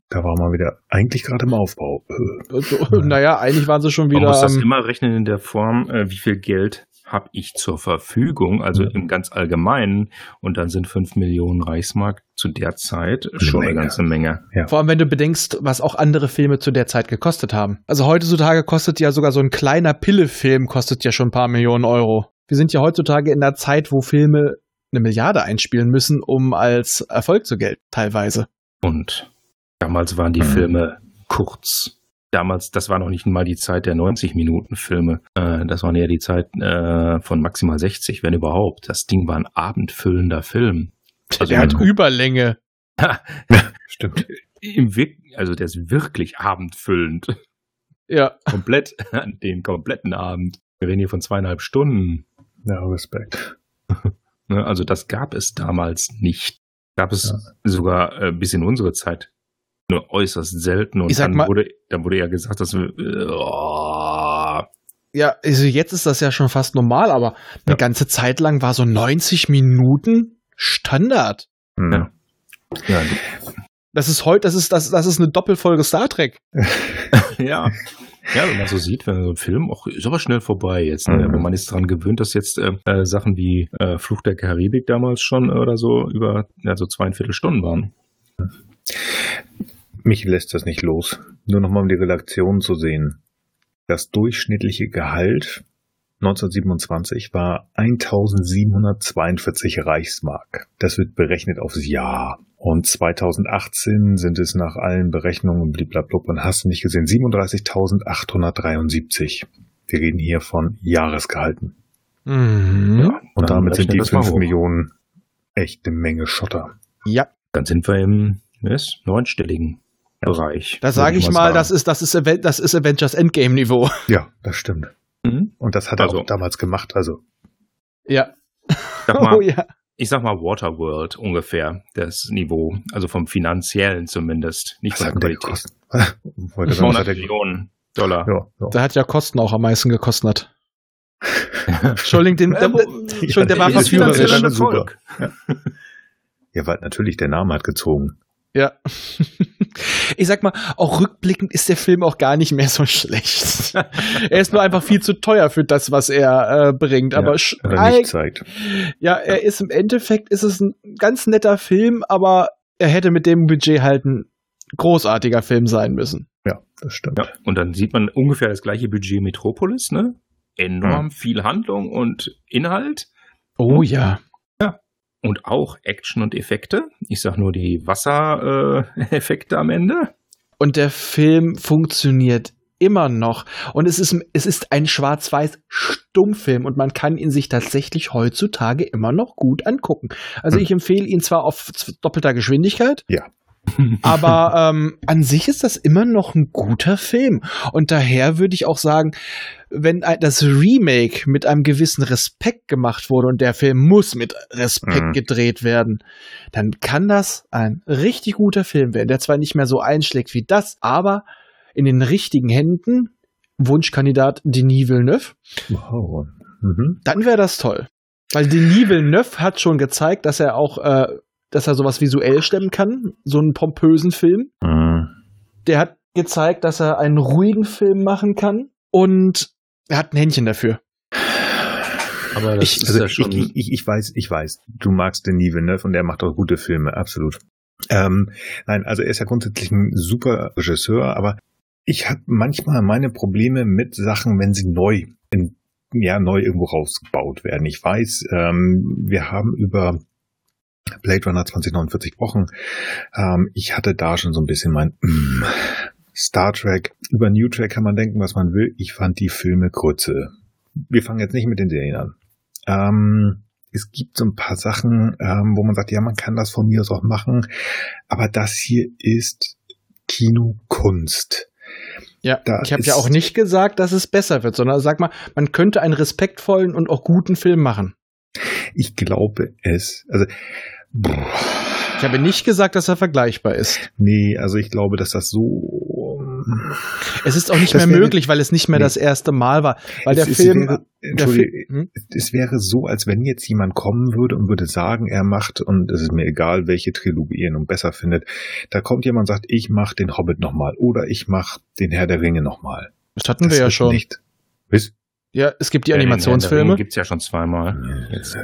S5: Da war man wieder eigentlich gerade im Aufbau.
S1: Also, naja, eigentlich waren sie schon
S4: Man
S1: wieder.
S4: muss das
S1: ähm,
S4: immer rechnen in der Form, äh, wie viel Geld habe ich zur Verfügung, also
S5: Mhm.
S4: im ganz Allgemeinen. Und dann sind 5 Millionen Reichsmark zu der Zeit schon eine
S5: Menge.
S4: ganze Menge.
S1: Vor allem, wenn du bedenkst, was auch andere Filme zu der Zeit gekostet haben. Also heutzutage kostet ja sogar so ein kleiner Pille-Film kostet ja schon ein paar Millionen Euro. Wir sind ja heutzutage in der Zeit, wo Filme eine Milliarde einspielen müssen, um als Erfolg zu gelten, teilweise.
S4: Und damals waren die
S5: Mhm.
S4: Filme kurz. Damals, das war noch nicht mal die Zeit der 90-Minuten-Filme. Äh, das war eher die Zeit äh, von maximal 60, wenn überhaupt. Das Ding war ein abendfüllender Film. Also
S1: der hat Überlänge.
S5: Stimmt.
S4: im Wir also der ist wirklich abendfüllend.
S1: Ja.
S4: Komplett, den kompletten Abend. Wir reden hier von zweieinhalb Stunden.
S5: Ja, Respekt.
S4: Ne? Also das gab es damals nicht. Gab es sogar äh, bis in unsere Zeit nur äußerst selten. Und
S1: Ich sag
S4: dann,
S1: mal-
S4: wurde, dann wurde ja gesagt, dass wir, äh, oh,
S1: Ja, also jetzt ist das ja schon fast normal, aber eine
S4: Ja.
S1: ganze Zeit lang war so 90 Minuten Standard.
S5: Hm.
S4: Ja. ja,
S1: Das ist heute, das ist, das, das ist eine Doppelfolge Star Trek.
S4: ja. Ja, wenn man so sieht, wenn so ein Film auch ist aber schnell vorbei jetzt. Ne?
S5: Mhm.
S4: Aber man ist daran gewöhnt, dass jetzt äh, äh, Sachen wie äh, Fluch der Karibik damals schon oder so über also zweieinviertel Stunden waren.
S5: Mich lässt das nicht los. Nur nochmal um die Relation zu sehen. Das durchschnittliche Gehalt 1927 war 1742 Reichsmark. Das wird berechnet aufs Jahr. Und 2018 sind es nach allen Berechnungen bliblablub und hast du nicht gesehen 37.873. Wir reden hier von Jahresgehalten.
S1: Mhm.
S5: Und
S4: Dann
S5: damit sind die
S4: rechnet das mal
S5: 5
S4: hoch.
S5: Millionen echt eine Menge Schotter.
S1: Ja,
S4: Dann sind wir im yes, neunstelligen Bereich.
S1: da sage
S4: würde
S1: ich mal, das ist, das ist, das ist Avengers Endgame Niveau.
S5: Ja, das stimmt.
S4: Mhm.
S5: Und das hat er
S4: Also-
S5: auch damals gemacht. Also
S1: Ja.
S4: Sag mal,
S1: Oh ja.
S4: ich sag mal Waterworld ungefähr, das Niveau, also vom finanziellen zumindest, nicht
S5: was
S4: von der Qualität.
S5: gekostet? Wollte sagen, was
S4: 200
S5: hat der-
S4: Millionen Dollar.
S5: Ja, ja.
S1: Da hat ja Kosten auch am meisten gekostet. Entschuldigung, den, der, Entschuldigung, der war
S5: finanziell
S4: finanzieller.
S5: Ja, weil natürlich der Name hat gezogen.
S1: Ja. Ich sag mal, auch rückblickend ist der Film auch gar nicht mehr so schlecht. er ist nur einfach viel zu teuer für das, was er äh, bringt. Aber sch-
S5: Oder nicht zeigt.
S1: ja, er ist im Endeffekt ist es ein ganz netter Film, aber er hätte mit dem Budget halt ein großartiger Film sein müssen.
S5: Ja, das stimmt.
S4: Ja, und dann sieht man ungefähr das gleiche Budget Metropolis, ne? Enorm viel Handlung und Inhalt
S1: Oh ja.
S4: Und auch Action und Effekte. Ich sag nur die Wassereffekte äh, Effekte am Ende.
S1: Und der Film funktioniert immer noch. Und es ist, es ist ein schwarz-weiß Stummfilm und man kann ihn sich tatsächlich heutzutage immer noch gut angucken. Also
S5: Hm.
S1: ich empfehle ihn zwar auf doppelter Geschwindigkeit,
S5: Ja.
S1: aber ähm, an sich ist das immer noch ein guter Film. Und daher würde ich auch sagen, wenn das Remake mit einem gewissen Respekt gemacht wurde und der Film muss mit Respekt
S5: Mhm.
S1: gedreht werden, dann kann das ein richtig guter Film werden, der zwar nicht mehr so einschlägt wie das, aber in den richtigen Händen, Wunschkandidat Denis Villeneuve,
S5: Wow. Mhm.
S1: dann wäre das toll. Weil Denis Villeneuve hat schon gezeigt, dass er auch, äh, dass er sowas visuell stemmen kann, so einen pompösen Film.
S5: Mhm.
S1: Der hat gezeigt, dass er einen ruhigen Film machen kann und er hat ein Händchen dafür.
S4: Aber das
S1: Ich-
S4: ist
S5: Also
S4: ja
S5: ich,
S4: schon.
S5: ich, ich, ich weiß, ich weiß, du magst Denis Villeneuve und der macht auch gute Filme, absolut. Ähm, nein, also er ist ja grundsätzlich ein super Regisseur, aber ich habe manchmal meine Probleme mit Sachen, wenn sie neu in, ja, neu irgendwo rausgebaut werden. Ich weiß, ähm, wir haben über Blade Runner 2049 gesprochen. Ähm, ich hatte da schon so ein bisschen mein mm, Star Trek. Über New Trek kann man denken, was man will. Ich fand die Filme kurze. Wir fangen jetzt nicht mit den Serien an. Ähm, es gibt so ein paar Sachen, ähm, wo man sagt, ja, man kann das von mir aus auch machen, aber das hier ist Kinokunst.
S1: Ja,
S5: Da
S1: ich habe ja auch nicht gesagt, dass es besser wird, sondern sag mal, man könnte einen respektvollen und auch guten Film machen.
S5: Ich glaube es. Also,
S1: Ich habe nicht gesagt, dass er vergleichbar ist.
S5: nee, also ich glaube, dass das so.
S1: Es ist auch nicht
S5: Das
S1: mehr möglich, weil es nicht mehr
S5: Nee.
S1: das erste Mal war. Weil
S5: Es-
S1: der
S5: es
S1: Film.
S5: Wäre,
S1: der
S5: Entschuldige,
S1: Fi- hm?
S5: es wäre so, als wenn jetzt jemand kommen würde und würde sagen, er macht, und es ist mir egal, welche Trilogie ihr nun besser findet, da kommt jemand und sagt, ich mach den Hobbit nochmal oder ich mach den Herr der Ringe nochmal.
S1: Das hatten wir ja schon.
S5: Nicht.
S1: Ja, es gibt die
S4: Ja,
S1: Animationsfilme.
S4: Gibt es ja schon zweimal. Jetzt.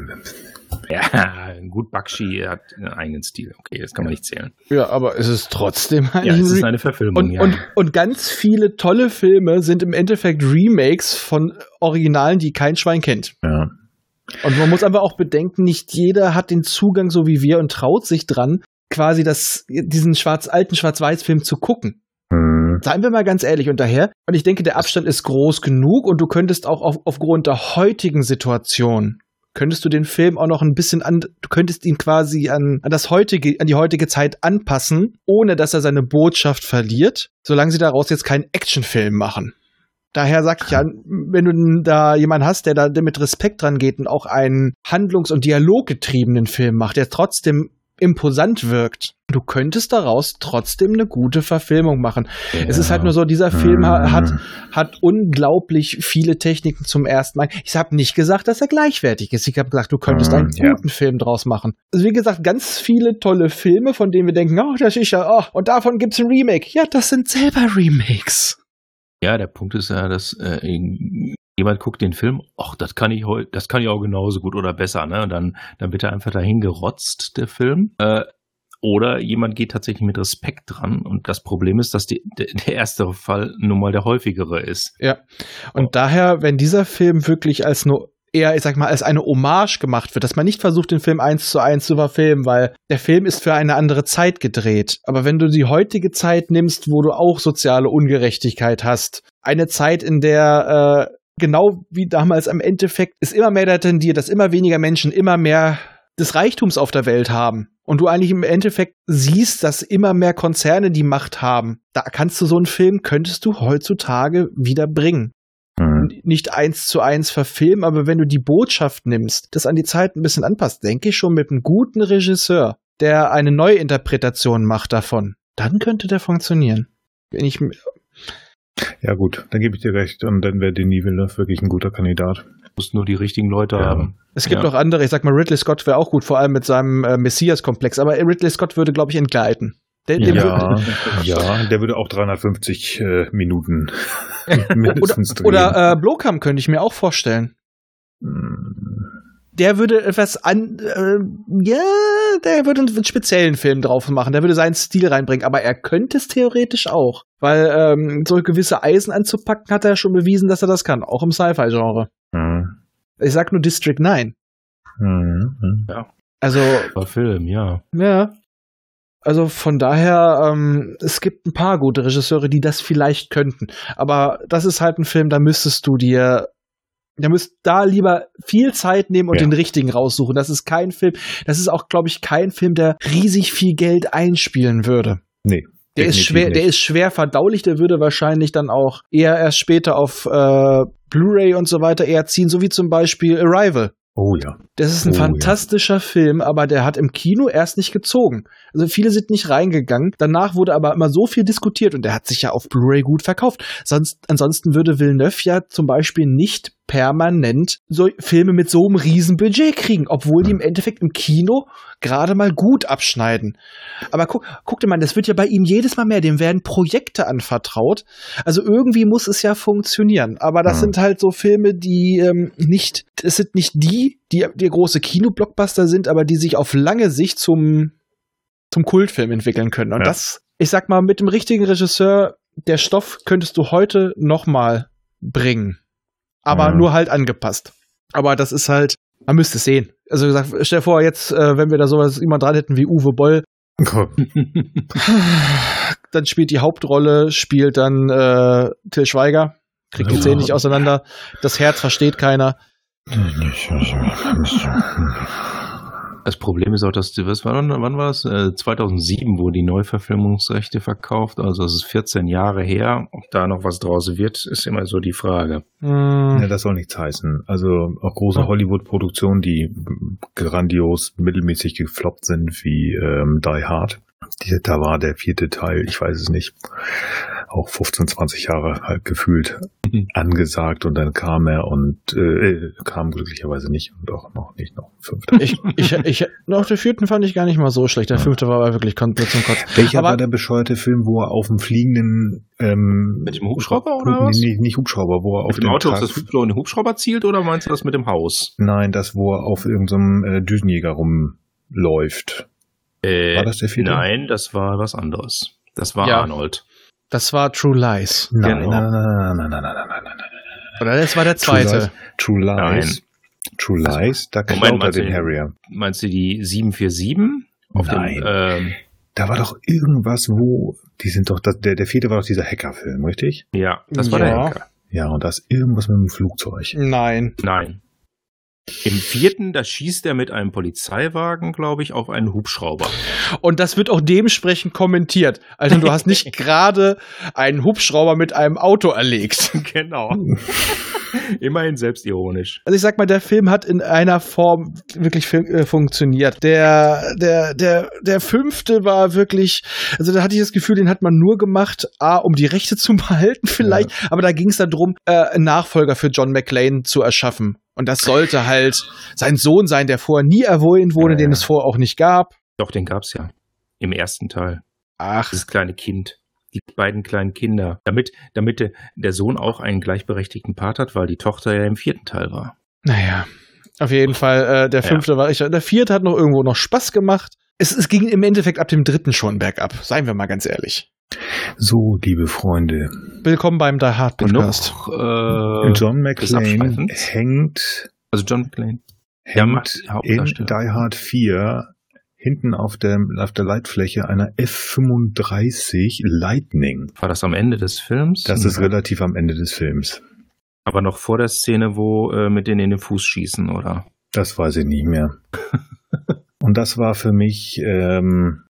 S4: Ja, gut, Bakshi hat einen eigenen Stil. Okay, das kann man nicht zählen.
S1: Ja, aber es ist trotzdem
S4: Ja,
S1: eigentlich
S4: es
S1: ein
S4: ist eine Verfilmung.
S1: und,
S4: ja.
S1: und, und ganz viele tolle Filme sind im Endeffekt Remakes von Originalen, die kein Schwein kennt.
S5: Ja.
S1: Und man muss aber auch bedenken, nicht jeder hat den Zugang so wie wir und traut sich dran, quasi das, diesen schwarz, alten Schwarz-Weiß-Film zu gucken.
S5: Hm.
S1: Seien wir mal ganz ehrlich und daher, und ich denke, der Abstand ist groß genug und du könntest auch auf, aufgrund der heutigen Situation, könntest du den Film auch noch ein bisschen an, du könntest ihn quasi an, an das heutige, an die heutige Zeit anpassen, ohne dass er seine Botschaft verliert, solange sie daraus jetzt keinen Actionfilm machen. Daher sag ich ja, wenn du da jemanden hast, der da mit Respekt dran geht und auch einen handlungs- und dialoggetriebenen Film macht, der trotzdem imposant wirkt, du könntest daraus trotzdem eine gute Verfilmung machen.
S5: Ja.
S1: Es ist halt nur so, dieser Film
S5: Mhm.
S1: hat, hat unglaublich viele Techniken zum ersten Mal. Ich habe nicht gesagt, dass er gleichwertig ist. Ich habe gesagt, du könntest
S5: Mhm,
S1: einen
S5: ja.
S1: guten Film draus machen. Also wie gesagt, ganz viele tolle Filme, von denen wir denken, oh, das ist ja, oh, und davon gibt's ein Remake. Ja, das sind selber Remakes.
S4: Ja, der Punkt ist ja, dass äh, jemand guckt den Film, ach, das kann ich das kann ich auch genauso gut oder besser, ne? Und dann, dann wird er einfach dahin gerotzt, der Film. Äh, oder jemand geht tatsächlich mit Respekt dran. Und das Problem ist, dass die, der, erste Fall nun mal der häufigere ist.
S1: Ja. Und daher, wenn dieser Film wirklich als nur eher, ich sag mal, als eine Hommage gemacht wird, dass man nicht versucht, den Film eins zu eins zu verfilmen, weil der Film ist für eine andere Zeit gedreht. Aber wenn du die heutige Zeit nimmst, wo du auch soziale Ungerechtigkeit hast, eine Zeit, in der äh, genau wie damals am Endeffekt es immer mehr da tendiert, dass immer weniger Menschen immer mehr des Reichtums auf der Welt haben. Und du eigentlich im Endeffekt siehst, dass immer mehr Konzerne die Macht haben. Da kannst du so einen Film, könntest du heutzutage wieder bringen
S5: Mhm.
S1: nicht eins zu eins verfilmen, aber wenn du die Botschaft nimmst, das an die Zeit ein bisschen anpasst, denke ich schon mit einem guten Regisseur, der eine Neuinterpretation macht davon, dann könnte der funktionieren. Wenn ich,
S5: Ja gut, dann gebe ich dir recht. Und dann wäre Denis Villeneuve wirklich ein guter Kandidat.
S4: Muss nur die richtigen Leute
S5: Ja.
S4: haben.
S1: es gibt
S4: Ja.
S1: auch andere, ich sag mal, Ridley Scott wäre auch gut, vor allem mit seinem äh, Messias-Komplex, aber Ridley Scott würde, glaube ich, entgleiten. Der, dem
S5: Ja, ja, der würde auch 350 äh, Minuten mindestens
S1: oder
S5: drehen.
S1: oder äh, Blokam könnte ich mir auch vorstellen.
S5: Mm,
S1: der würde etwas an, äh, ja, der würde einen speziellen Film drauf machen, der würde seinen Stil reinbringen, aber er könnte es theoretisch auch, weil ähm, so gewisse Eisen anzupacken hat er ja schon bewiesen, dass er das kann, auch im Sci-Fi-Genre.
S5: mm,
S1: Ich sag nur District 9.
S5: mm, mm.
S1: Also,
S4: War Film, ja.
S1: ja. Also von daher, ähm, es gibt ein paar gute Regisseure, die das vielleicht könnten. Aber das ist halt ein Film, da müsstest du dir, da müsst da lieber viel Zeit nehmen und
S5: Ja.
S1: den richtigen raussuchen. Das ist kein Film, das ist auch, glaube ich, kein Film, der riesig viel Geld einspielen würde.
S5: Nee.
S1: Der ist schwer,
S5: nicht.
S1: der ist schwer verdaulich, der würde wahrscheinlich dann auch eher erst später auf äh, Blu-ray und so weiter eher ziehen, so wie zum Beispiel Arrival.
S5: Oh ja.
S1: Das ist ein
S5: Oh, ja.
S1: fantastischer Film, aber der hat im Kino erst nicht gezogen. Also viele sind nicht reingegangen. Danach wurde aber immer so viel diskutiert und der hat sich ja auf Blu-ray gut verkauft. Sonst, ansonsten würde Villeneuve ja zum Beispiel nicht permanent so Filme mit so einem riesen Budget kriegen, obwohl die im Endeffekt im Kino gerade mal gut abschneiden. Aber guck, guck dir mal, das wird ja bei ihm jedes Mal mehr. Dem werden Projekte anvertraut. Also irgendwie muss es ja funktionieren. Aber das
S5: Mhm.
S1: sind halt so Filme, die ähm, nicht, es sind nicht die, die, die große Kinoblockbuster sind, aber die sich auf lange Sicht zum, zum Kultfilm entwickeln können. Und
S5: Ja.
S1: das, ich sag mal, mit dem richtigen Regisseur, der Stoff könntest du heute noch mal bringen. Aber
S5: Mhm.
S1: nur halt angepasst. Aber das ist halt, man müsste es sehen. Also gesagt, stell dir vor, jetzt, äh, wenn wir da sowas jemand dran hätten wie Uwe Boll, dann spielt die Hauptrolle, spielt dann äh, Till Schweiger, kriegt die. Zähne nicht auseinander, das Herz versteht keiner.
S4: Das Problem ist auch, dass die, was war, wann wann war es? Äh, 2007 wurden die Neuverfilmungsrechte verkauft, also es ist 14 Jahre her. Ob da noch was draus wird, ist immer so die Frage.
S1: Hm,
S5: Ja, das soll nichts heißen. Also auch große Hollywood-Produktionen, die grandios mittelmäßig gefloppt sind, wie ähm, Die Hard. Die, da war der vierte Teil, ich weiß es nicht, auch 15, 20 Jahre halt gefühlt angesagt und dann kam er und äh, kam glücklicherweise nicht und auch noch nicht noch ein fünfter.
S1: ich, ich, ich, noch den vierten fand ich gar nicht mal so schlecht. Der fünfte war aber wirklich komplett zum Kotz.
S5: Welcher
S1: Aber-
S5: war der bescheuerte Film, wo er auf dem fliegenden ähm,
S4: Mit dem Hubschrauber oder was?
S5: Nee, nicht Hubschrauber, wo er auf
S4: Auf dem Auto auf
S5: Trag-
S4: das Hubschrauber, den Hubschrauber zielt oder meinst du das mit dem Haus?
S5: Nein, das, wo er auf irgendeinem äh, Düsenjäger rumläuft.
S4: Äh,
S5: War das der vierte?
S4: Nein, das war was anderes. Das war
S1: Ja.
S4: Arnold.
S1: Das war True Lies.
S5: Nein,
S4: Genau.
S5: nein, nein, nein, nein, nein, nein, nein, nein, nein.
S1: Oder das war der
S5: True
S1: zweite.
S5: Lies, True Lies. True Lies, da klaut er den Harrier.
S4: Meinst du die 747? Auf
S5: Nein.
S4: Dem, ähm,
S5: Da war doch irgendwas, wo, die sind doch, das, der, der vierte war doch dieser Hackerfilm, richtig?
S4: ja, das war
S1: Ja.
S4: der Henker.
S5: Ja, und da ist irgendwas mit dem Flugzeug.
S1: Nein.
S4: Nein. Im vierten, da schießt er mit einem Polizeiwagen, glaube ich, auf einen Hubschrauber.
S1: Und das wird auch dementsprechend kommentiert. Also du hast nicht gerade einen Hubschrauber mit einem Auto erlegt.
S4: Genau. Immerhin selbstironisch.
S1: Also ich sag mal, der Film hat in einer Form wirklich äh, funktioniert. Der, der, der, der fünfte war wirklich, also da hatte ich das Gefühl, den hat man nur gemacht, A, um die Rechte zu behalten vielleicht, ja. aber da ging es darum, äh, einen Nachfolger für John McClane zu erschaffen. Und das sollte halt sein Sohn sein, der vorher nie erwähnt wurde, ja, ja. den es vorher auch nicht gab.
S4: Doch, den gab's ja. Im ersten Teil.
S1: Ach.
S4: Das kleine Kind die beiden kleinen Kinder, damit, damit der Sohn auch einen gleichberechtigten Part hat, weil die Tochter ja im vierten Teil war.
S1: Naja, auf jeden Fall, äh, der fünfte ja. war ich, der vierte hat noch irgendwo noch Spaß gemacht. Es, es ging im Endeffekt ab dem dritten schon bergab, seien wir mal ganz ehrlich.
S5: So, liebe Freunde.
S1: Willkommen beim Die Hard Podcast.
S5: Noch, äh, John McClane hängt.
S4: Also John McClane.
S5: Hängt in Die Hard 4 hinten auf der, auf der Leitfläche einer F-35 Lightning.
S4: War das am Ende des Films?
S5: Das ist relativ am Ende des Films.
S4: Aber noch vor der Szene, wo äh, mit denen in den Fuß schießen, oder?
S5: Das weiß ich nicht mehr. Und das war für mich. Ähm,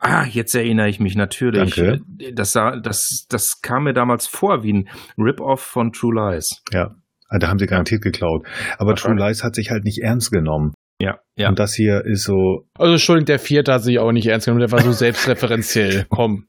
S4: ah, jetzt erinnere ich mich natürlich.
S5: Danke.
S4: Das, das, das kam mir damals vor wie ein Rip-Off von True Lies.
S5: Ja, da haben sie garantiert geklaut. Aber True Lies hat sich halt nicht ernst genommen.
S4: Ja, ja.
S5: Und das hier ist so.
S1: Also Entschuldigung, der vierte hat sich auch nicht ernst genommen, der war so selbstreferenziell. Komm.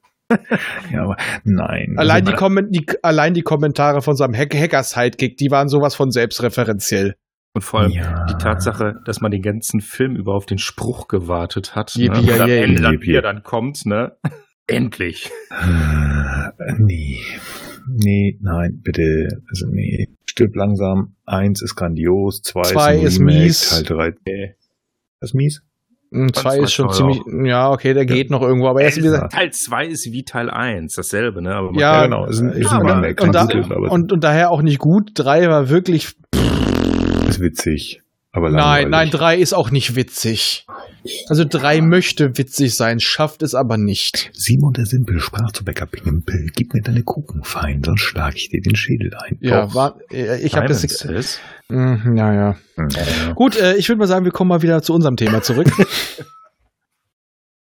S5: ja, aber nein.
S1: Allein die, die, allein die Kommentare von seinem Hack Hacker-Sidekick, die waren sowas von selbstreferenziell.
S4: Und vor allem ja. die Tatsache, dass man den ganzen Film über auf den Spruch gewartet hat.
S1: Ne? Yippie,
S4: und am Ende
S1: dann,
S4: wie dann kommt, ne? Endlich.
S5: Äh, nee. Nee, nein, bitte. Also nee. Stirb langsam. Eins ist grandios, zwei,
S1: zwei ist, ist mies.
S5: Teil drei. Okay. Das ist mies?
S1: Hm, zwei ist schon ziemlich, auch. ja, okay, der ja. geht noch irgendwo, aber er ist
S4: wieder. Teil 2 ist wie Teil 1, dasselbe, ne?
S1: Aber ja, genau, ist ein, ist ja, ein und, und, da, und, und, daher auch nicht gut. Drei war wirklich.
S5: Ist witzig. Aber
S1: nein, nein, drei ist auch nicht witzig. Also drei möchte witzig sein, schafft es aber nicht.
S5: Simon der Simpel sprach zu Bäcker Pimpel, gib mir deine Kuchen fein, sonst schlage ich dir den Schädel ein.
S1: Ja, war, ich habe das. Ist. Mm, ja, ja. Mhm. Gut, äh, ich würde mal sagen, wir kommen mal wieder zu unserem Thema zurück.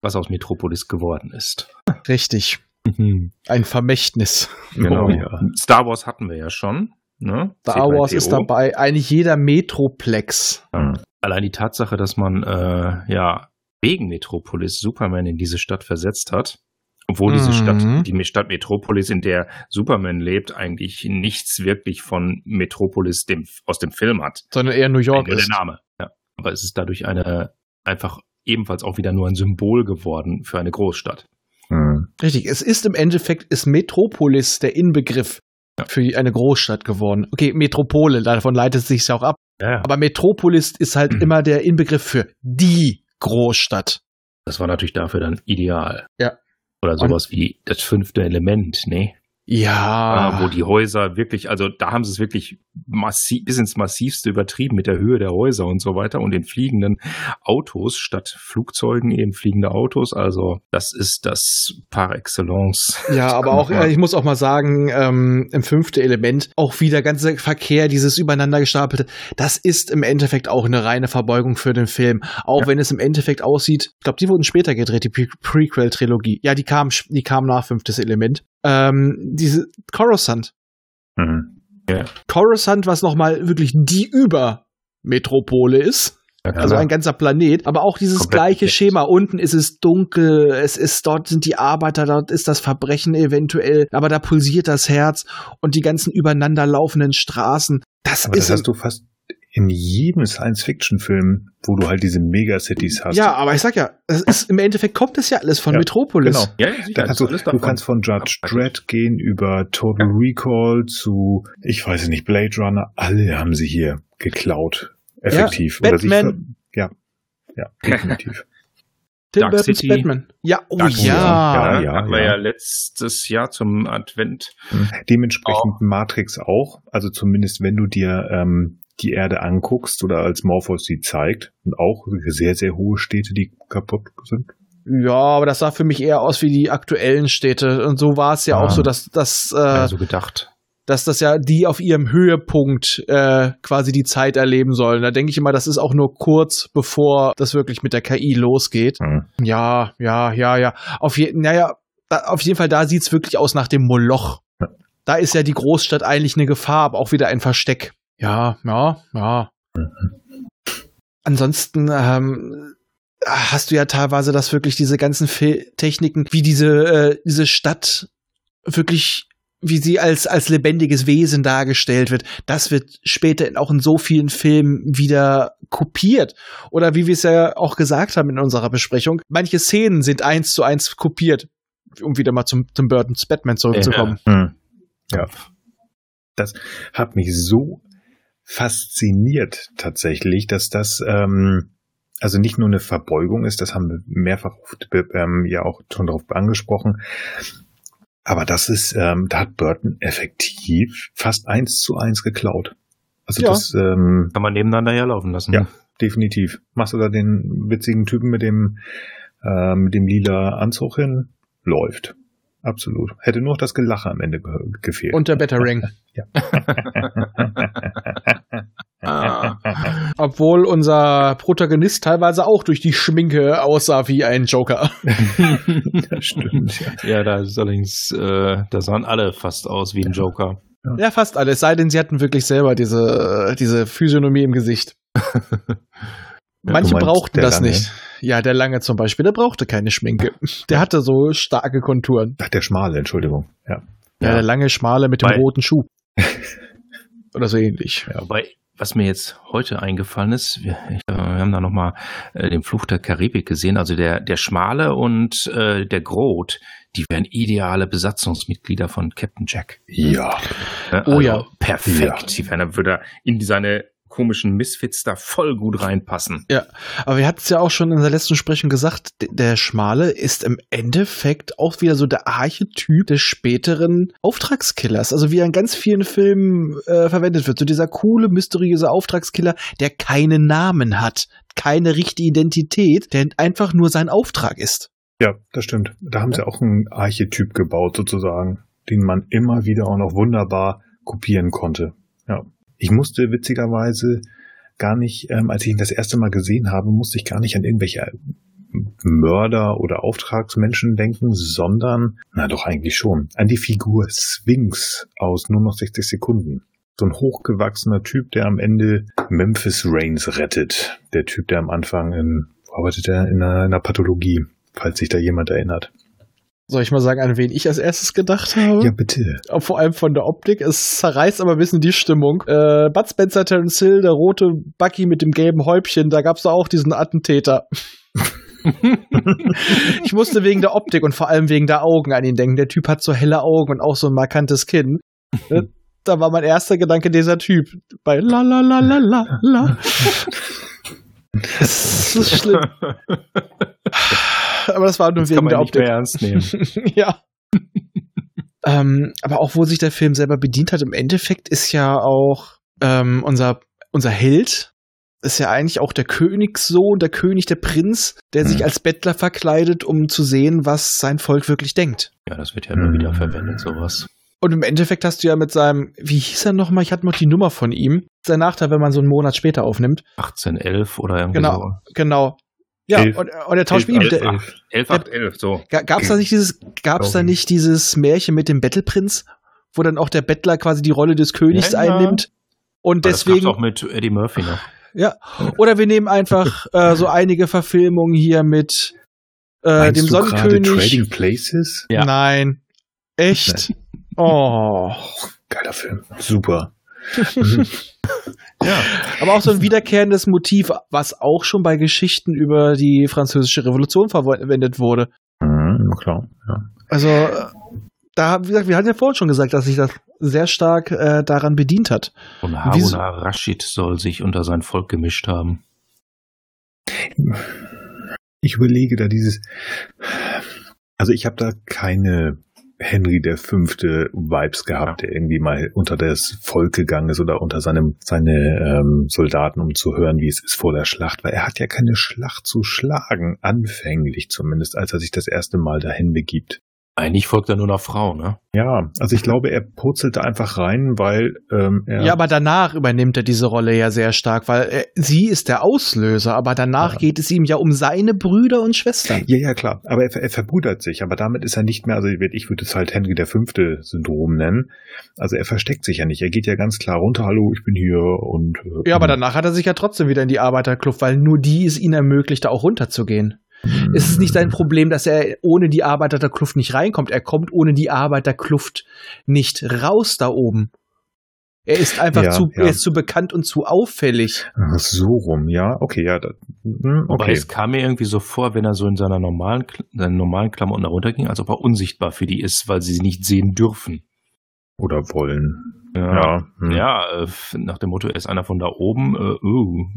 S4: Was aus Metropolis geworden ist.
S1: Richtig. Mhm. Ein Vermächtnis.
S4: Genau, oh. ja. Star Wars hatten wir ja schon. Ne?
S1: Star Wars ist dabei, eigentlich jeder Metroplex.
S4: Ja. Allein die Tatsache, dass man äh, ja wegen Metropolis Superman in diese Stadt versetzt hat, obwohl diese mhm. Stadt, die Stadt Metropolis, in der Superman lebt, eigentlich nichts wirklich von Metropolis dem, aus dem Film hat.
S1: Sondern eher New York
S4: ist. Der Name. Ja. Aber es ist dadurch eine einfach ebenfalls auch wieder nur ein Symbol geworden für eine Großstadt.
S1: Mhm. Richtig, es ist im Endeffekt, ist Metropolis der Inbegriff für eine Großstadt geworden. Okay, Metropole, davon leitet es sich ja auch ab. Ja. Aber Metropolis ist halt mhm. immer der Inbegriff für die Großstadt.
S4: Das war natürlich dafür dann ideal.
S1: Ja.
S4: Oder sowas Und wie das fünfte Element, ne?
S1: Ja.
S4: Wo die Häuser wirklich, also da haben sie es wirklich massiv, bis ins Massivste übertrieben mit der Höhe der Häuser und so weiter und den fliegenden Autos statt Flugzeugen eben fliegende Autos. Also das ist das par excellence.
S1: Ja, aber auch, ich muss auch mal sagen, ähm, im fünften Element auch wieder ganze Verkehr, dieses übereinander gestapelte, das ist im Endeffekt auch eine reine Verbeugung für den Film. Auch ja. wenn es im Endeffekt aussieht, ich glaube, die wurden später gedreht, die Pre Prequel-Trilogie. Ja, die kam, die kam nach fünftes Element ähm, diese Coruscant.
S5: Mhm.
S1: Ja. Coruscant, was nochmal wirklich die Übermetropole ist. Ja, also ein ganzer Planet, aber auch dieses Komplett gleiche nicht. Schema. Unten ist es dunkel, es ist, dort sind die Arbeiter, dort ist das Verbrechen eventuell, aber da pulsiert das Herz und die ganzen übereinander laufenden Straßen. Das aber ist.
S5: Das hast du fast in jedem Science-Fiction-Film, wo du halt diese Megacities hast.
S1: Ja, aber ich sag ja, es ist, im Endeffekt kommt das ja alles von ja, Metropolis.
S5: Genau. Ja, da kannst du, du kannst von Judge Dredd gehen über Total Recall zu, ich weiß nicht, Blade Runner. Alle haben sie hier geklaut. Effektiv.
S1: Ja, Batman.
S5: ja, ja, definitiv.
S1: Tim Dark Burton's City. Batman. Ja, oh
S4: Dark
S1: ja.
S4: Ja, ja. Hatten wir ja letztes Jahr zum Advent.
S5: Hm. Dementsprechend oh. Matrix auch. Also zumindest wenn du dir ähm, die Erde anguckst oder als Morpheus sie zeigt und auch sehr, sehr hohe Städte, die kaputt sind.
S1: Ja, aber das sah für mich eher aus wie die aktuellen Städte. Und so war es ja ah. auch so, dass das. Äh,
S4: ja, so gedacht.
S1: dass das ja die auf ihrem Höhepunkt äh, quasi die Zeit erleben sollen. Da denke ich immer, das ist auch nur kurz bevor das wirklich mit der KI losgeht.
S5: Hm.
S1: Ja, ja, ja, ja. Auf, je, naja, da, auf jeden Fall, da sieht's wirklich aus nach dem Moloch.
S5: Ja.
S1: Da ist ja die Großstadt eigentlich eine Gefahr, aber auch wieder ein Versteck. Ja, ja, ja. Ansonsten ähm, hast du ja teilweise das wirklich diese ganzen Fil Techniken, wie diese äh, diese Stadt wirklich wie sie als als lebendiges Wesen dargestellt wird, das wird später auch in so vielen Filmen wieder kopiert oder wie wir es ja auch gesagt haben in unserer Besprechung, manche Szenen sind eins zu eins kopiert, um wieder mal zum Tim Burton's Batman zurückzukommen.
S5: Hm. Ja. Das hat mich so fasziniert tatsächlich, dass das ähm, also nicht nur eine Verbeugung ist, das haben wir mehrfach ähm, ja auch schon darauf angesprochen, aber das ist, ähm, da hat Burton effektiv fast eins zu eins geklaut. Also
S1: Ja.
S5: das ähm,
S4: Kann man nebeneinander ja laufen lassen.
S5: Ja, definitiv. Machst du da den witzigen Typen mit dem äh, mit dem lila Anzug hin? Läuft. Absolut. Hätte nur noch das Gelache am Ende ge gefehlt.
S1: Und der Batarang.
S4: Ah.
S1: Obwohl unser Protagonist teilweise auch durch die Schminke aussah wie ein Joker.
S5: das stimmt. Ja.
S4: Ja, da ist allerdings, äh, da sahen alle fast aus wie ein Joker.
S1: Ja, fast alles. Es sei denn, sie hatten wirklich selber diese, diese Physiognomie im Gesicht. Manche
S5: meinst
S1: brauchten das
S5: Lange?
S1: nicht. Ja, der Lange zum Beispiel, der brauchte keine Schminke. Der hatte so starke Konturen.
S5: Ach, der Schmale, Entschuldigung. Ja.
S1: Ja, der lange Schmale mit dem
S4: Weil-
S1: roten Schuh. Oder so ähnlich.
S4: Wobei, was mir jetzt heute eingefallen ist, wir, ich, äh, wir haben da nochmal äh, den Fluch der Karibik gesehen, also der, der Schmale und äh, der Groot, die wären ideale Besatzungsmitglieder von Captain Jack.
S5: Ja.
S4: Ne?
S1: Oh ja.
S4: Perfekt.
S5: Ja.
S4: Die wären, würde er in seine komischen Misfits da voll gut reinpassen.
S1: Aber wir hatten es ja auch schon in der letzten Sprechung gesagt, der Schmale ist im Endeffekt auch wieder so der Archetyp des späteren Auftragskillers. Also wie er in ganz vielen Filmen äh, verwendet wird. So dieser coole, mysteriöse Auftragskiller, der keinen Namen hat, keine richtige Identität, der einfach nur sein Auftrag ist.
S5: Ja, das stimmt. Da haben sie auch einen Archetyp gebaut sozusagen, den man immer wieder auch noch wunderbar kopieren konnte. Ja. Ich musste witzigerweise gar nicht, ähm, als ich ihn das erste Mal gesehen habe, musste ich gar nicht an irgendwelche Mörder oder Auftragsmenschen denken, sondern, na doch eigentlich schon, an die Figur Sphinx aus nur noch 60 Sekunden. So ein hochgewachsener Typ, der am Ende Memphis Reigns rettet. Der Typ, der am Anfang in, arbeitet er? In einer, in einer Pathologie, falls sich da jemand erinnert.
S1: Soll ich mal sagen, an wen ich als erstes gedacht habe?
S5: Ja, bitte.
S1: Auch Vor allem von der Optik. Es zerreißt aber ein bisschen die Stimmung. Äh, Bud Spencer, Terence Hill, der rote Bucky mit dem gelben Häubchen, da gab's da auch diesen Attentäter. ich musste wegen der Optik und vor allem wegen der Augen an ihn denken. Der Typ hat so helle Augen und auch so ein markantes Kinn. Äh, Da war mein erster Gedanke dieser Typ. Bei la la la la la la. Das ist schlimm. Aber das war nur
S4: Das kann
S1: wegen
S4: man
S1: der
S4: nicht
S1: Optik.
S4: mehr ernst nehmen.
S1: ja. ähm, aber auch wo sich der Film selber bedient hat, im Endeffekt ist ja auch ähm, unser, unser Held, ist ja eigentlich auch der Königssohn, der König, der Prinz, der sich
S5: Mhm.
S1: als Bettler verkleidet, um zu sehen, was sein Volk wirklich denkt.
S4: Ja, das wird ja immer wieder verwendet, sowas.
S1: Und im Endeffekt hast du ja mit seinem, wie hieß er nochmal? Ich hatte noch die Nummer von ihm. Der Nachteil, wenn man so einen Monat später aufnimmt.
S4: 1811 oder irgendwie
S1: Genau,
S4: so.
S1: genau. Ja,
S5: Elf.
S1: und, und der Tausch mit ihm. Der,
S4: 11, 8, 11, so.
S1: Ga- Gab's da nicht dieses, gab's da nicht dieses Märchen mit dem Bettelprinz, wo dann auch der Bettler quasi die Rolle des Königs
S4: Ja,
S1: einnimmt? Und
S4: Das gab's
S1: deswegen,
S4: auch mit Eddie Murphy noch.
S1: ja. Oder wir nehmen einfach äh, so einige Verfilmungen hier mit äh,
S5: Meinst
S1: dem
S5: du gerade
S1: Sonnenkönig.
S5: Trading Places?
S4: Ja.
S1: Nein. Echt? Oh.
S5: Geiler Film. Super.
S4: Ja.
S1: Aber auch so ein wiederkehrendes Motiv, was auch schon bei Geschichten über die französische Revolution verwendet wurde.
S5: Mhm, klar. Ja.
S1: Also, da, wie gesagt, wir hatten ja vorhin schon gesagt, dass sich das sehr stark äh, daran bedient hat.
S4: Und Haruna Rashid soll sich unter sein Volk gemischt haben.
S5: Ich überlege da dieses. Also ich habe da keine Henry der Fünfte Vibes gehabt, der irgendwie mal unter das Volk gegangen ist oder unter seinem seine ähm, Soldaten, um zu hören, wie es ist vor der Schlacht, weil er hat ja keine Schlacht zu schlagen, anfänglich zumindest, als er sich das erste Mal dahin begibt.
S4: Eigentlich folgt er nur nach Frau, ne?
S5: Ja, also ich glaube, er purzelte einfach rein, weil ähm, er.
S1: Ja, aber danach übernimmt er diese Rolle ja sehr stark, weil er, sie ist der Auslöser, aber danach
S5: Ja.
S1: geht es ihm ja um seine Brüder und Schwestern.
S5: Ja, ja, klar. Aber er, er verbrüdert sich. Aber damit ist er nicht mehr, also ich würde es halt Henry der Fünfte Syndrom nennen. Also er versteckt sich ja nicht. Er geht ja ganz klar runter. Hallo, ich bin hier und. Äh,
S1: Ja, aber danach hat er sich ja trotzdem wieder in die Arbeiterkluft, weil nur die es ihm ermöglicht, da auch runterzugehen. Es ist nicht sein Problem, dass er ohne die Arbeiterkluft nicht reinkommt. Er kommt ohne die Arbeiterkluft nicht raus da oben. Er ist einfach
S5: Ja,
S1: zu,
S5: ja.
S1: er ist zu bekannt und zu auffällig.
S5: Ach, so rum, ja. Okay, ja. Da, hm, okay.
S4: es kam mir irgendwie so vor, wenn er so in seiner normalen, seinen normalen Klamotten runterging, als ob er unsichtbar für die ist, weil sie sie nicht sehen dürfen.
S5: Oder wollen.
S4: Ja.
S5: Ja. hm.
S4: Ja, äh, nach dem Motto, er ist einer von da oben, äh, uh,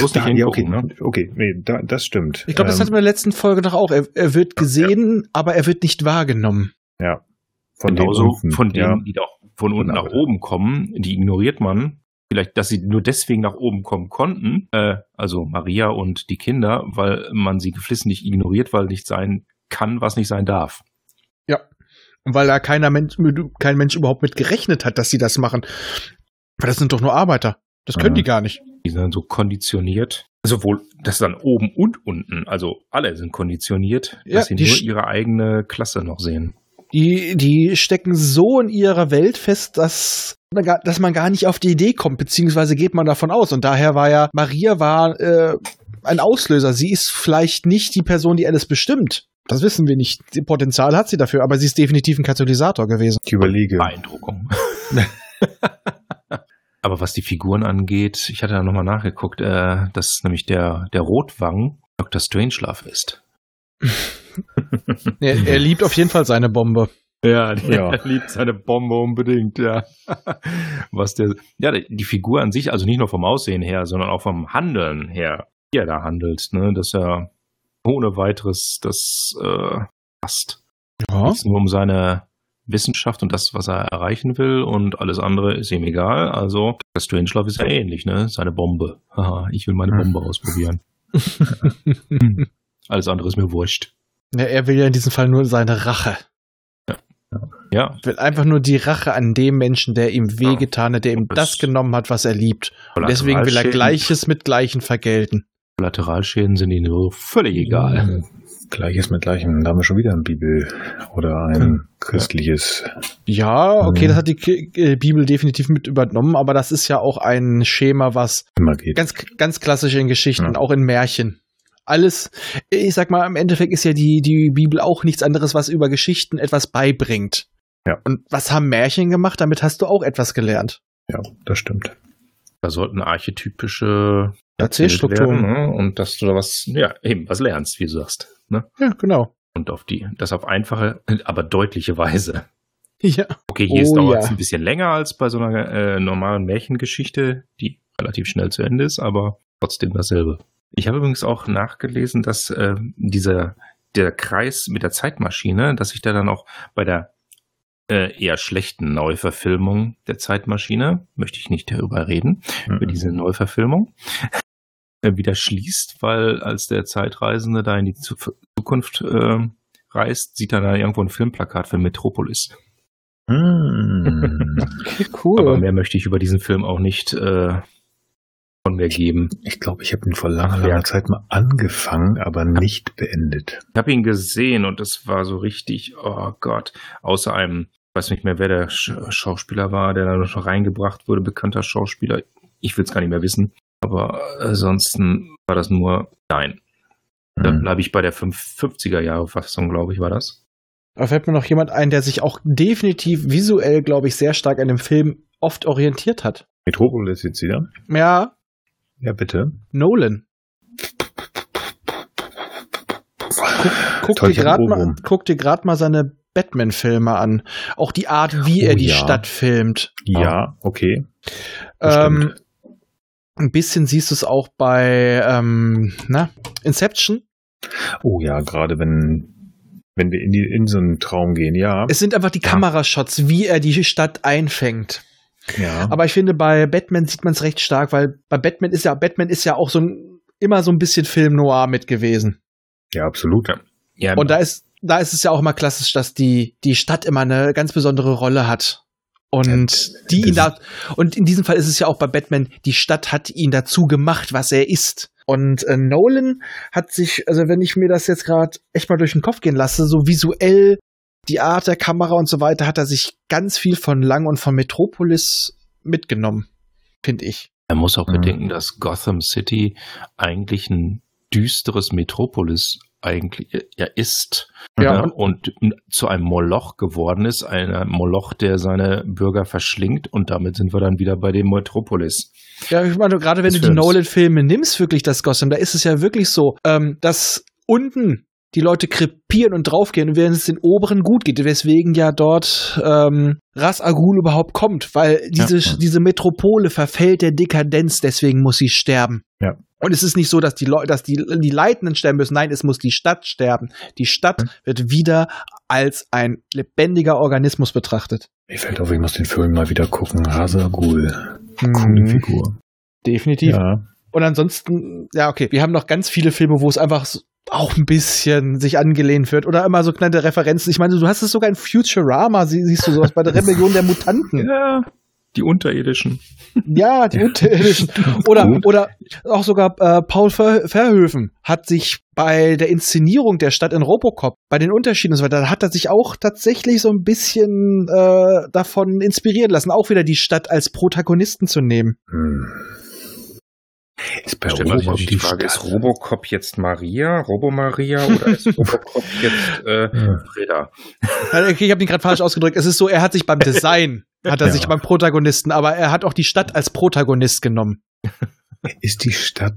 S4: nicht
S5: Da, ja, okay,
S4: ne?
S5: okay, nee, da, das stimmt.
S1: Ich glaube, das
S5: Ähm,
S1: hatten wir in der letzten Folge doch auch. Er, er wird gesehen, aber er wird nicht wahrgenommen.
S5: von
S4: Genauso
S5: den unten,
S4: von denen,
S5: ja.
S4: die da von unten
S5: Genau.
S4: nach oben kommen, die ignoriert man. Vielleicht, dass sie nur deswegen nach oben kommen konnten, äh, also Maria und die Kinder, weil man sie geflissentlich ignoriert, weil nicht sein kann, was nicht sein darf.
S1: Weil da keiner Mensch, kein Mensch überhaupt mit gerechnet hat, dass sie das machen. Weil das sind doch nur Arbeiter. Das können
S5: Ja.
S1: die gar nicht.
S4: Die sind so konditioniert. Sowohl das dann oben und unten, also alle sind konditioniert,
S1: Ja,
S4: dass sie nur ihre eigene Klasse noch sehen.
S1: Die, die stecken so in ihrer Welt fest, dass, man gar- dass man gar nicht auf die Idee kommt, beziehungsweise geht man davon aus. Und daher war ja, Maria war äh, ein Auslöser. Sie ist vielleicht nicht die Person, die alles bestimmt. Das wissen wir nicht. Potenzial hat sie dafür, aber sie ist definitiv ein Katalysator gewesen.
S5: Ich überlege.
S4: Beeindruckung. Aber was die Figuren angeht, ich hatte da nochmal nachgeguckt, äh, dass nämlich der, der Rotwang Dr. Strangelove ist.
S1: Er, er liebt auf jeden Fall seine Bombe.
S4: Ja,
S5: Ja.
S4: er liebt seine Bombe unbedingt, ja. Was der, ja, die Figur an sich, also nicht nur vom Aussehen her, sondern auch vom Handeln her, wie er da handelt, ne, dass er ohne weiteres das äh, passt.
S1: Ja.
S4: Es nur um seine Wissenschaft und das, was er erreichen will und alles andere ist ihm egal. Also, der Strangelove ist ja ähnlich, ne? Seine Bombe. Haha, ich will meine
S5: Hm.
S4: Bombe ausprobieren. alles andere ist mir wurscht.
S1: Ja, er will ja in diesem Fall nur seine Rache.
S4: Ja,
S1: will einfach nur die Rache an dem Menschen, der ihm wehgetan hat, der ihm
S4: das-
S1: das genommen hat, was er liebt. Und deswegen will er Gleiches mit Gleichen vergelten.
S4: Kollateralschäden sind ihnen so völlig egal.
S5: Gleiches mit Gleichem. Da haben wir schon wieder ein Bibel oder ein christliches.
S1: Ja, okay,
S5: Mhm.
S1: das hat die äh, Bibel definitiv mit übernommen, aber das ist ja auch ein Schema, was ganz, ganz klassisch in Geschichten,
S5: Ja.
S1: auch in Märchen. Alles, ich sag mal, im Endeffekt ist ja die, die Bibel auch nichts anderes, was über Geschichten etwas beibringt.
S5: Ja.
S1: Und was haben Märchen gemacht? Damit hast du auch etwas gelernt.
S5: Ja, das stimmt.
S4: Da sollten archetypische
S1: Erzählstrukturen.
S4: ne? und dass du da was, ja, eben was lernst, wie du sagst. Ne?
S1: Ja, genau.
S4: Und auf die, das auf einfache, aber deutliche Weise.
S1: Ja.
S4: Okay, hier
S1: Oh,
S4: dauert es
S1: ja.
S4: ein bisschen länger als bei so einer äh, normalen Märchengeschichte, die relativ schnell zu Ende ist, aber trotzdem dasselbe. Ich habe übrigens auch nachgelesen, dass äh, dieser der Kreis mit der Zeitmaschine, dass sich da dann auch bei der äh, eher schlechten Neuverfilmung der Zeitmaschine, möchte ich nicht darüber reden, über
S5: Mhm.
S4: diese Neuverfilmung, äh, wieder schließt, weil als der Zeitreisende da in die Zu- Zukunft äh, reist, sieht er da irgendwo ein Filmplakat für Metropolis.
S5: Hm.
S1: Okay, cool.
S4: Aber mehr möchte ich über diesen Film auch nicht äh, von mir geben.
S5: Ich glaube, ich habe ihn vor langer, langer Zeit mal angefangen, aber nicht beendet.
S4: Ich habe ihn gesehen und es war so richtig, oh Gott, außer einem, ich weiß nicht mehr, wer der Sch Schauspieler war, der da noch reingebracht wurde, bekannter Schauspieler. Ich will es gar nicht mehr wissen. Aber ansonsten war das nur, nein. Da
S5: Hm.
S4: bleibe ich bei der 50er Jahre Fassung, glaube ich, war das.
S1: Da fällt mir noch jemand ein, der sich auch definitiv visuell, glaube ich, sehr stark an dem Film oft orientiert hat.
S5: Metropolis jetzt wieder?
S1: Ja,
S5: Ja, bitte.
S1: Nolan. Guck
S5: Toll,
S1: dir gerade mal, guck dir mal seine Batman-Filme an. Auch die Art, wie
S5: Oh,
S1: er die
S5: ja.
S1: Stadt filmt.
S5: Ja, okay. Das
S1: Ähm, ein bisschen siehst du es auch bei ähm, na, Inception.
S5: Oh ja, gerade wenn, wenn wir in, die, in so einen Traum gehen, ja.
S1: Es sind einfach die
S4: Ja.
S1: Kamerashots, wie er die Stadt einfängt.
S5: Ja.
S1: Aber ich finde, bei Batman sieht man es recht stark, weil bei Batman ist ja, Batman ist ja auch so ein, immer so ein bisschen Film noir mit gewesen.
S5: ja, absolut.
S4: Ja,
S1: Und da ist, da ist es ja auch immer klassisch, dass die, die Stadt immer eine ganz besondere Rolle hat. Und
S5: Ja,
S1: die ihn da, und in diesem Fall ist es ja auch bei Batman, die Stadt hat ihn dazu gemacht, was er ist. Und äh, Nolan hat sich, also wenn ich mir das jetzt gerade echt mal durch den Kopf gehen lasse, so visuell, die Art der Kamera und so weiter, hat er sich ganz viel von Lang und von Metropolis mitgenommen, finde ich.
S4: Er muss auch
S5: Mhm.
S4: bedenken, dass Gotham City eigentlich ein düsteres Metropolis eigentlich ja ist.
S1: Ja,
S4: Ja,
S1: und-
S4: und, zu einem Moloch geworden ist, einer Moloch, der seine Bürger verschlingt und damit sind wir dann wieder bei dem Metropolis.
S1: Ja, ich meine, gerade wenn du die. Nolan-Filme nimmst, wirklich das Gotham, da ist es ja wirklich so, ähm, dass unten die Leute krepieren und draufgehen, während es den oberen gut geht, weswegen ja dort ähm, Ras Al Ghul überhaupt kommt, weil diese,
S5: Ja.
S1: diese Metropole verfällt der Dekadenz, deswegen muss sie sterben.
S5: Ja.
S1: Und es ist nicht so, dass die Leute, dass die, die Leitenden sterben müssen. Nein, es muss die Stadt sterben. Die Stadt
S5: Mhm.
S1: wird wieder als ein lebendiger Organismus betrachtet.
S5: Mir fällt auf, ich muss den Film mal wieder gucken. Rasa Ghul. Coole
S1: Mhm.
S5: Figur.
S1: Definitiv.
S5: Ja.
S1: Und ansonsten, ja, okay, wir haben noch ganz viele Filme, wo es einfach so auch ein bisschen sich angelehnt wird oder immer so kleine Referenzen. Ich meine, du hast es sogar in Futurama, sie- siehst du sowas bei der Rebellion der Mutanten.
S4: Ja, die Unterirdischen.
S1: Ja, die Unterirdischen. Oder,
S5: Gut.
S1: oder auch sogar äh, Paul Ver Verhoeven hat sich bei der Inszenierung der Stadt in Robocop, bei den Unterschieden und so weiter, da hat er sich auch tatsächlich so ein bisschen äh, davon inspirieren lassen, auch wieder die Stadt als Protagonisten zu nehmen.
S5: Hm. Ist bei Robocop
S4: die Frage, ist Robocop jetzt Maria, Robo-Maria oder ist Robocop jetzt äh. Freda?
S1: Ja, Okay, ich habe ihn gerade falsch ausgedrückt. Es ist so, er hat sich beim Design, hat er
S5: Ja.
S1: sich beim Protagonisten, aber er hat auch die Stadt als Protagonist genommen.
S5: Ist die Stadt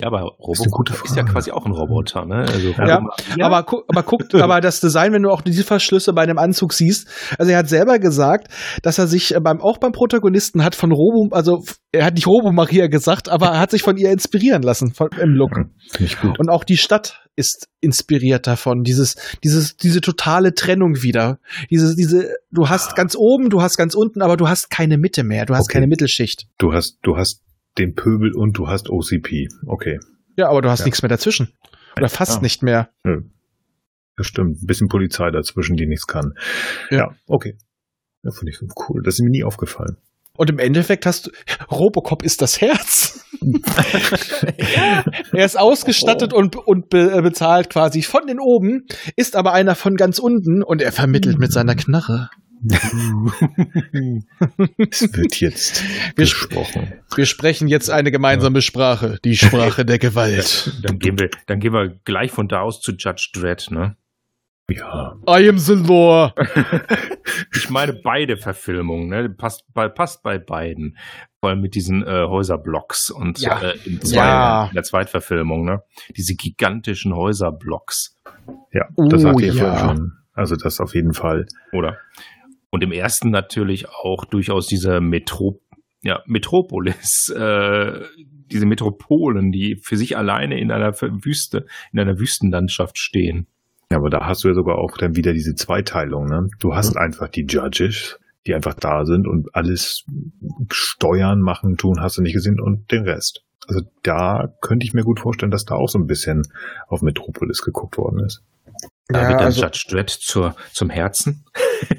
S4: Ja, aber
S5: ist gute
S4: Robocop ist ja quasi auch ein Roboter, ne? Also
S1: Ja, Aber, gu aber guckt, aber das Design, wenn du auch diese Verschlüsse bei einem Anzug siehst, also er hat selber gesagt, dass er sich äh, beim, auch beim Protagonisten hat von Robo, also er hat nicht Robo Maria gesagt, aber er hat sich von ihr inspirieren lassen, von, im Look.
S5: Finde ich gut.
S1: Und auch die Stadt ist inspiriert davon. Dieses, dieses, diese totale Trennung wieder. Diese, diese, du hast ganz oben, du hast ganz unten, aber du hast keine Mitte mehr. Du hast
S5: Okay.
S1: keine Mittelschicht.
S5: Du hast, du hast den Pöbel und du hast OCP. Okay.
S1: Ja, aber du hast
S5: Ja.
S1: nichts mehr dazwischen. Oder fast
S5: Ja.
S1: nicht mehr.
S5: Nö. Das stimmt. Ein bisschen Polizei dazwischen, die nichts kann.
S1: Ja.
S5: okay. Ja, finde ich so cool. Das ist mir nie aufgefallen.
S1: Und im Endeffekt hast du, Robocop ist das Herz. er ist ausgestattet und, und be, äh, bezahlt quasi von den oben, ist aber einer von ganz unten und er vermittelt mit seiner Knarre.
S5: Es wird jetzt
S1: Wir
S5: gesprochen.
S1: Wir sprechen jetzt eine gemeinsame Sprache, die Sprache der Gewalt.
S4: Dann gehen wir, dann gehen wir gleich von da aus zu Judge Dredd, ne?
S5: Ja.
S1: I am the law.
S4: Ich meine beide Verfilmungen, ne? Passt bei, passt bei beiden. Vor allem mit diesen äh, Häuserblocks und
S1: Ja.
S4: äh, in, zwei,
S1: Ja.
S4: in der Zweitverfilmung, ne? Diese gigantischen Häuserblocks,
S5: Ja, das
S1: Oh,
S5: sagt ihr
S1: ja.
S5: schon. Also das auf jeden Fall.
S4: oder? Und im ersten natürlich auch durchaus diese Metro, ja, Metropolis, äh, diese Metropolen, die für sich alleine in einer Wüste, in einer Wüstenlandschaft stehen.
S5: Ja, aber da hast du ja sogar auch dann wieder diese Zweiteilung. Ne? Du hast
S1: Mhm.
S5: einfach die Judges, die einfach da sind und alles steuern, machen, tun, hast du nicht gesehen und den Rest. Also da könnte ich mir gut vorstellen, dass da auch so ein bisschen auf Metropolis geguckt worden ist.
S4: Da
S1: Ja,
S4: wird dann
S1: also-
S4: Judge Dredd zur, zum Herzen.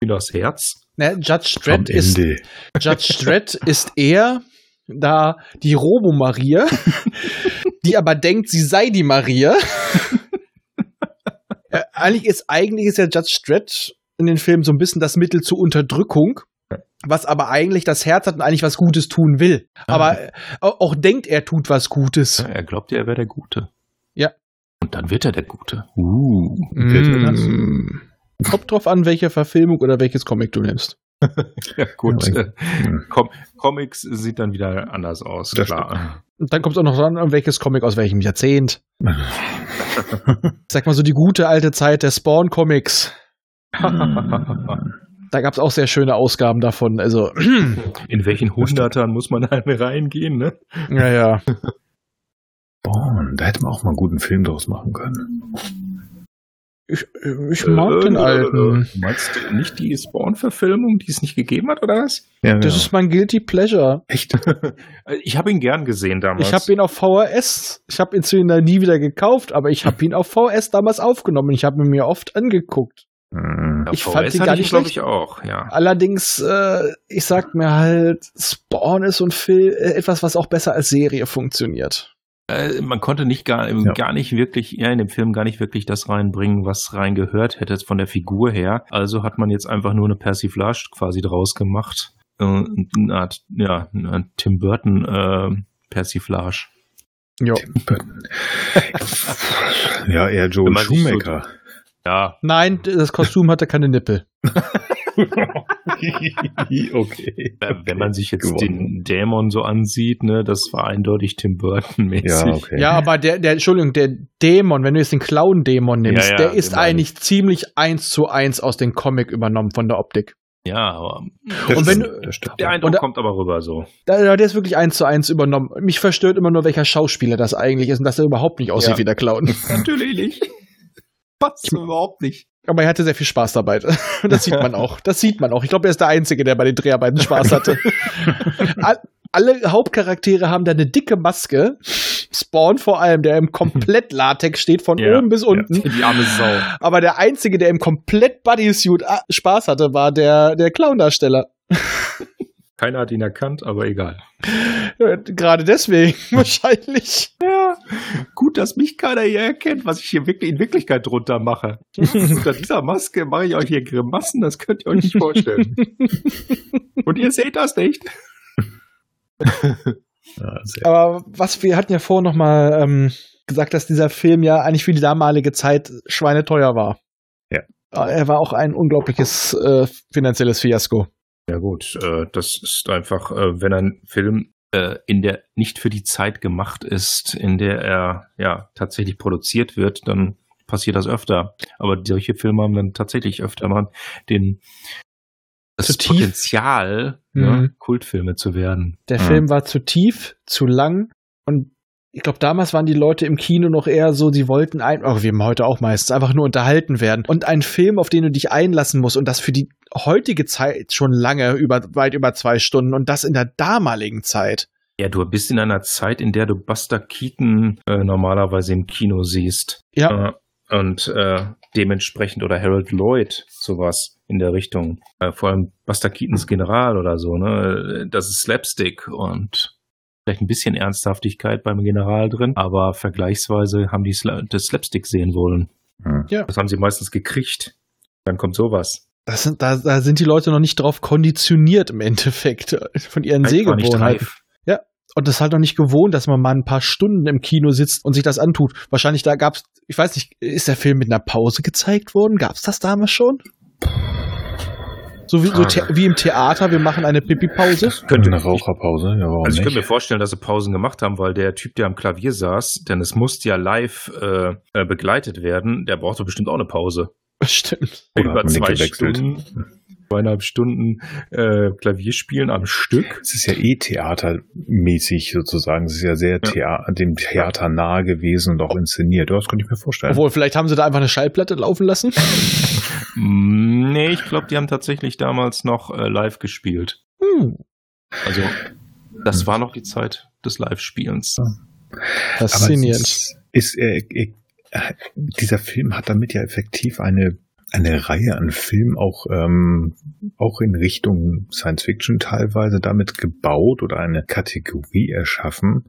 S4: Wieder das Herz.
S1: Ne, Judge Dredd ist. Judge Dredd ist eher da die Robo-Maria, die aber denkt, sie sei die Maria. äh, eigentlich ist, eigentlich ist ja Judge Dredd in den Filmen so ein bisschen das Mittel zur Unterdrückung, was aber eigentlich das Herz hat und eigentlich was Gutes tun will. Aber äh, auch, denkt, er tut was Gutes.
S4: Ja, er glaubt ja, er wäre der Gute.
S1: Ja.
S4: Und dann wird er der Gute. Uh.
S5: Wer ist denn das?
S1: Mm. Kommt drauf an, welche Verfilmung oder welches Comic du nimmst.
S4: Ja, gut.
S5: Ja,
S4: Äh,
S5: Hm.
S4: Com Comics sieht dann wieder anders aus,
S5: Das
S4: klar.
S1: Und dann kommt es auch noch an, welches Comic aus welchem Jahrzehnt. Sag mal so die gute alte Zeit der Spawn-Comics. Da gab es auch sehr schöne Ausgaben davon. Also,
S4: In welchen Hundertern muss man dann reingehen, ne?
S1: ja, ja.
S5: Boah, da hätte man auch mal einen guten Film draus machen können.
S1: Ich, ich mag den alten.
S4: Meinst du nicht die Spawn-Verfilmung, die es nicht gegeben hat, oder was?
S5: Ja,
S1: Das
S5: genau.
S1: ist mein Guilty Pleasure.
S5: echt.
S4: Ich habe ihn gern gesehen damals.
S1: Ich habe ihn auf VHS, ich habe ihn zu ihm nie wieder gekauft, aber ich habe ihn auf VHS damals aufgenommen. Ich habe ihn mir oft angeguckt.
S5: Hm.
S4: Ja,
S1: ich
S4: VHS
S1: fand ihn gar
S4: ich,
S1: nicht
S4: glaube
S1: schlecht.
S4: ich, auch, ja.
S1: Allerdings, äh, ich sag mir halt, Spawn ist so ein Film, äh, etwas, was auch besser als Serie funktioniert.
S4: Äh, man konnte nicht gar,
S5: Ja.
S4: gar nicht wirklich, ja, in dem Film gar nicht wirklich das reinbringen, was reingehört hätte von der Figur her. Also hat man jetzt einfach nur eine Persiflage quasi draus gemacht. Äh, eine Art, ja, eine Art Tim Burton äh, Persiflage.
S1: Jo.
S5: ja, eher Joel
S4: man sich so-
S5: Schumacher.
S4: Ja,
S1: Nein, das Kostüm hatte keine Nippel.
S5: okay.
S4: wenn man sich jetzt
S5: Gewonnen.
S4: den Dämon so ansieht, ne, das war eindeutig Tim Burton mäßig.
S5: Ja, okay.
S1: Ja, aber der, der, Entschuldigung, der Dämon, wenn du jetzt den Clown-Dämon nimmst,
S4: Ja, ja,
S1: der ist
S4: meine
S1: eigentlich ziemlich eins zu eins aus dem Comic übernommen von der Optik.
S4: Ja, aber
S1: Und wenn du-
S4: der Eindruck
S1: Und da-
S4: kommt aber rüber so.
S1: Der, der ist wirklich eins zu eins übernommen. Mich verstört immer nur, welcher Schauspieler das eigentlich ist und dass er überhaupt nicht aussieht
S4: Ja.
S1: wie der Clown.
S4: Natürlich nicht. Passt so überhaupt nicht.
S1: Aber er hatte sehr viel Spaß dabei. Das sieht man auch. Das sieht man auch. Ich glaube, er ist der Einzige, der bei den Dreharbeiten Spaß hatte. All- Alle Hauptcharaktere haben da eine dicke Maske. Spawn vor allem, der im komplett Latex steht, von
S4: Ja,
S1: oben bis unten.
S4: Die arme Sau.
S1: Aber der Einzige, der im komplett Bodysuit ah, Spaß hatte, war der, der Clown-Darsteller.
S4: Keiner hat ihn erkannt, aber egal.
S1: Ja, Gerade deswegen wahrscheinlich.
S4: Ja, gut, dass mich keiner hier erkennt, was ich hier wirklich in Wirklichkeit drunter mache. Unter dieser Maske mache ich euch hier Grimassen, das könnt ihr euch nicht vorstellen. Und ihr seht das nicht.
S5: Ja.
S1: Aber was wir hatten ja vorhin noch mal ähm, gesagt, dass dieser Film ja eigentlich für die damalige Zeit schweineteuer war.
S5: Ja.
S1: Er war auch ein unglaubliches äh, finanzielles Fiasko.
S4: Ja gut, äh, das ist einfach, äh, wenn ein Film äh, in der nicht für die Zeit gemacht ist, in der er ja tatsächlich produziert wird, dann passiert das öfter. Aber solche Filme haben dann tatsächlich öfter mal den das
S1: Zu tief.
S4: Potenzial,
S1: Mhm.
S4: ne, Kultfilme zu werden.
S1: Der
S5: Mhm.
S1: Film war zu tief, zu lang und ich glaube, damals waren die Leute im Kino noch eher so, sie wollten ein, oh, wie heute auch meistens, einfach nur unterhalten werden. Und ein Film, auf den du dich einlassen musst und das für die heutige Zeit schon lange, über, weit über zwei Stunden und das in der damaligen Zeit.
S4: Ja, du bist in einer Zeit, in der du Buster Keaton äh, normalerweise im Kino siehst.
S1: Ja,
S4: Äh, und äh, dementsprechend oder Harold Lloyd sowas in der Richtung. Äh, vor allem Buster Keatons General oder so, ne? Das ist Slapstick und vielleicht ein bisschen Ernsthaftigkeit beim General drin, aber vergleichsweise haben die Sla das Slapstick sehen wollen.
S5: Hm.
S4: Das haben sie meistens gekriegt. Dann kommt sowas.
S1: das sind, da, da sind die Leute noch nicht drauf konditioniert im Endeffekt äh, von ihren Sehgewohnheiten.
S4: reif.
S1: Und das ist halt noch nicht gewohnt, dass man mal ein paar Stunden im Kino sitzt und sich das antut. Wahrscheinlich da gab's, ich weiß nicht, ist der Film mit einer Pause gezeigt worden? Gab's das damals schon? So wie, so wie im Theater, wir machen eine Pipi-Pause.
S4: Könnte
S5: Eine Raucherpause, ja, warum
S4: Also ich könnte mir vorstellen, dass sie Pausen gemacht haben, weil der Typ, der am Klavier saß, denn es musste ja live äh, äh, begleitet werden, der brauchte bestimmt auch eine Pause.
S1: Stimmt.
S5: Oder
S4: Über zwei
S5: gewechselt?
S4: Stunden, zweieinhalb Stunden äh, Klavier spielen am Stück.
S5: Es ist ja eh theatermäßig sozusagen. Es ist ja sehr Thea dem Theater nahe gewesen und auch inszeniert. Das könnte ich mir vorstellen.
S1: Obwohl, vielleicht haben sie da einfach eine Schallplatte laufen lassen.
S4: Nee, ich glaube, die haben tatsächlich damals noch äh, live gespielt.
S1: Hm,
S4: Also das war noch die Zeit des Live-Spielens.
S1: Faszinierend.
S5: ist, ist äh, äh, dieser Film hat damit ja effektiv eine eine Reihe an Filmen auch ähm, auch in Richtung Science Fiction teilweise damit gebaut oder eine Kategorie erschaffen,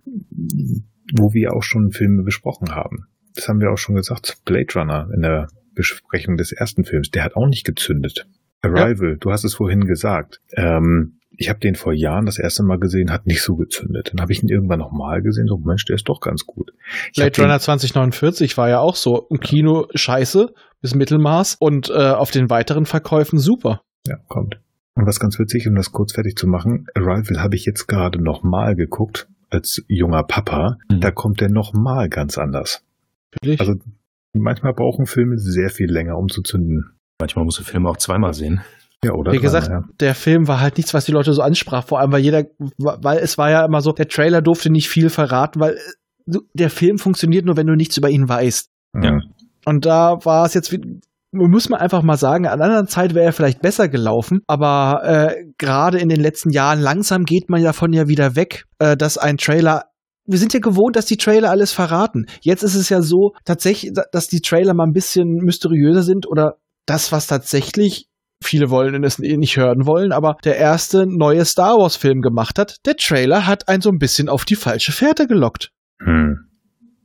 S5: wo wir auch schon Filme besprochen haben. Das haben wir auch schon gesagt. Blade Runner in der Besprechung des ersten Films, der hat auch nicht gezündet. Arrival, du hast es vorhin gesagt. Ähm, ich habe den vor Jahren das erste Mal gesehen, hat nicht so gezündet. Dann habe ich ihn irgendwann nochmal gesehen, so Mensch, der ist doch ganz gut. Ich
S1: Blade Runner 2049 war ja auch so. Im Kino scheiße bis Mittelmaß und äh, auf den weiteren Verkäufen super.
S5: Ja, kommt. Und was ganz witzig, um das kurz fertig zu machen, Arrival habe ich jetzt gerade nochmal geguckt, als junger Papa.
S4: Mhm.
S5: Da kommt der nochmal ganz anders.
S1: Wirklich?
S5: Also manchmal brauchen Filme sehr viel länger, um zu zünden.
S4: Manchmal musst du Filme auch zweimal sehen.
S5: Ja, oder?
S1: Wie gesagt,
S5: dreimal,
S1: der Film war halt nichts, was die Leute so ansprach, vor allem weil jeder, weil es war ja immer so, der Trailer durfte nicht viel verraten, weil äh, der Film funktioniert nur, wenn du nichts über ihn weißt.
S5: ja.
S4: Ja.
S1: Und da war es jetzt, muss man einfach mal sagen, an einer anderen Zeit wäre er vielleicht besser gelaufen, aber äh, gerade in den letzten Jahren langsam geht man davon ja wieder weg, äh, dass ein Trailer wir sind ja gewohnt, dass die Trailer alles verraten. Jetzt ist es ja so, tatsächlich, dass die Trailer mal ein bisschen mysteriöser sind oder das, was tatsächlich viele wollen es nicht hören wollen, aber der erste neue Star Wars Film gemacht hat, der Trailer hat einen so ein bisschen auf die falsche Fährte gelockt. Hm.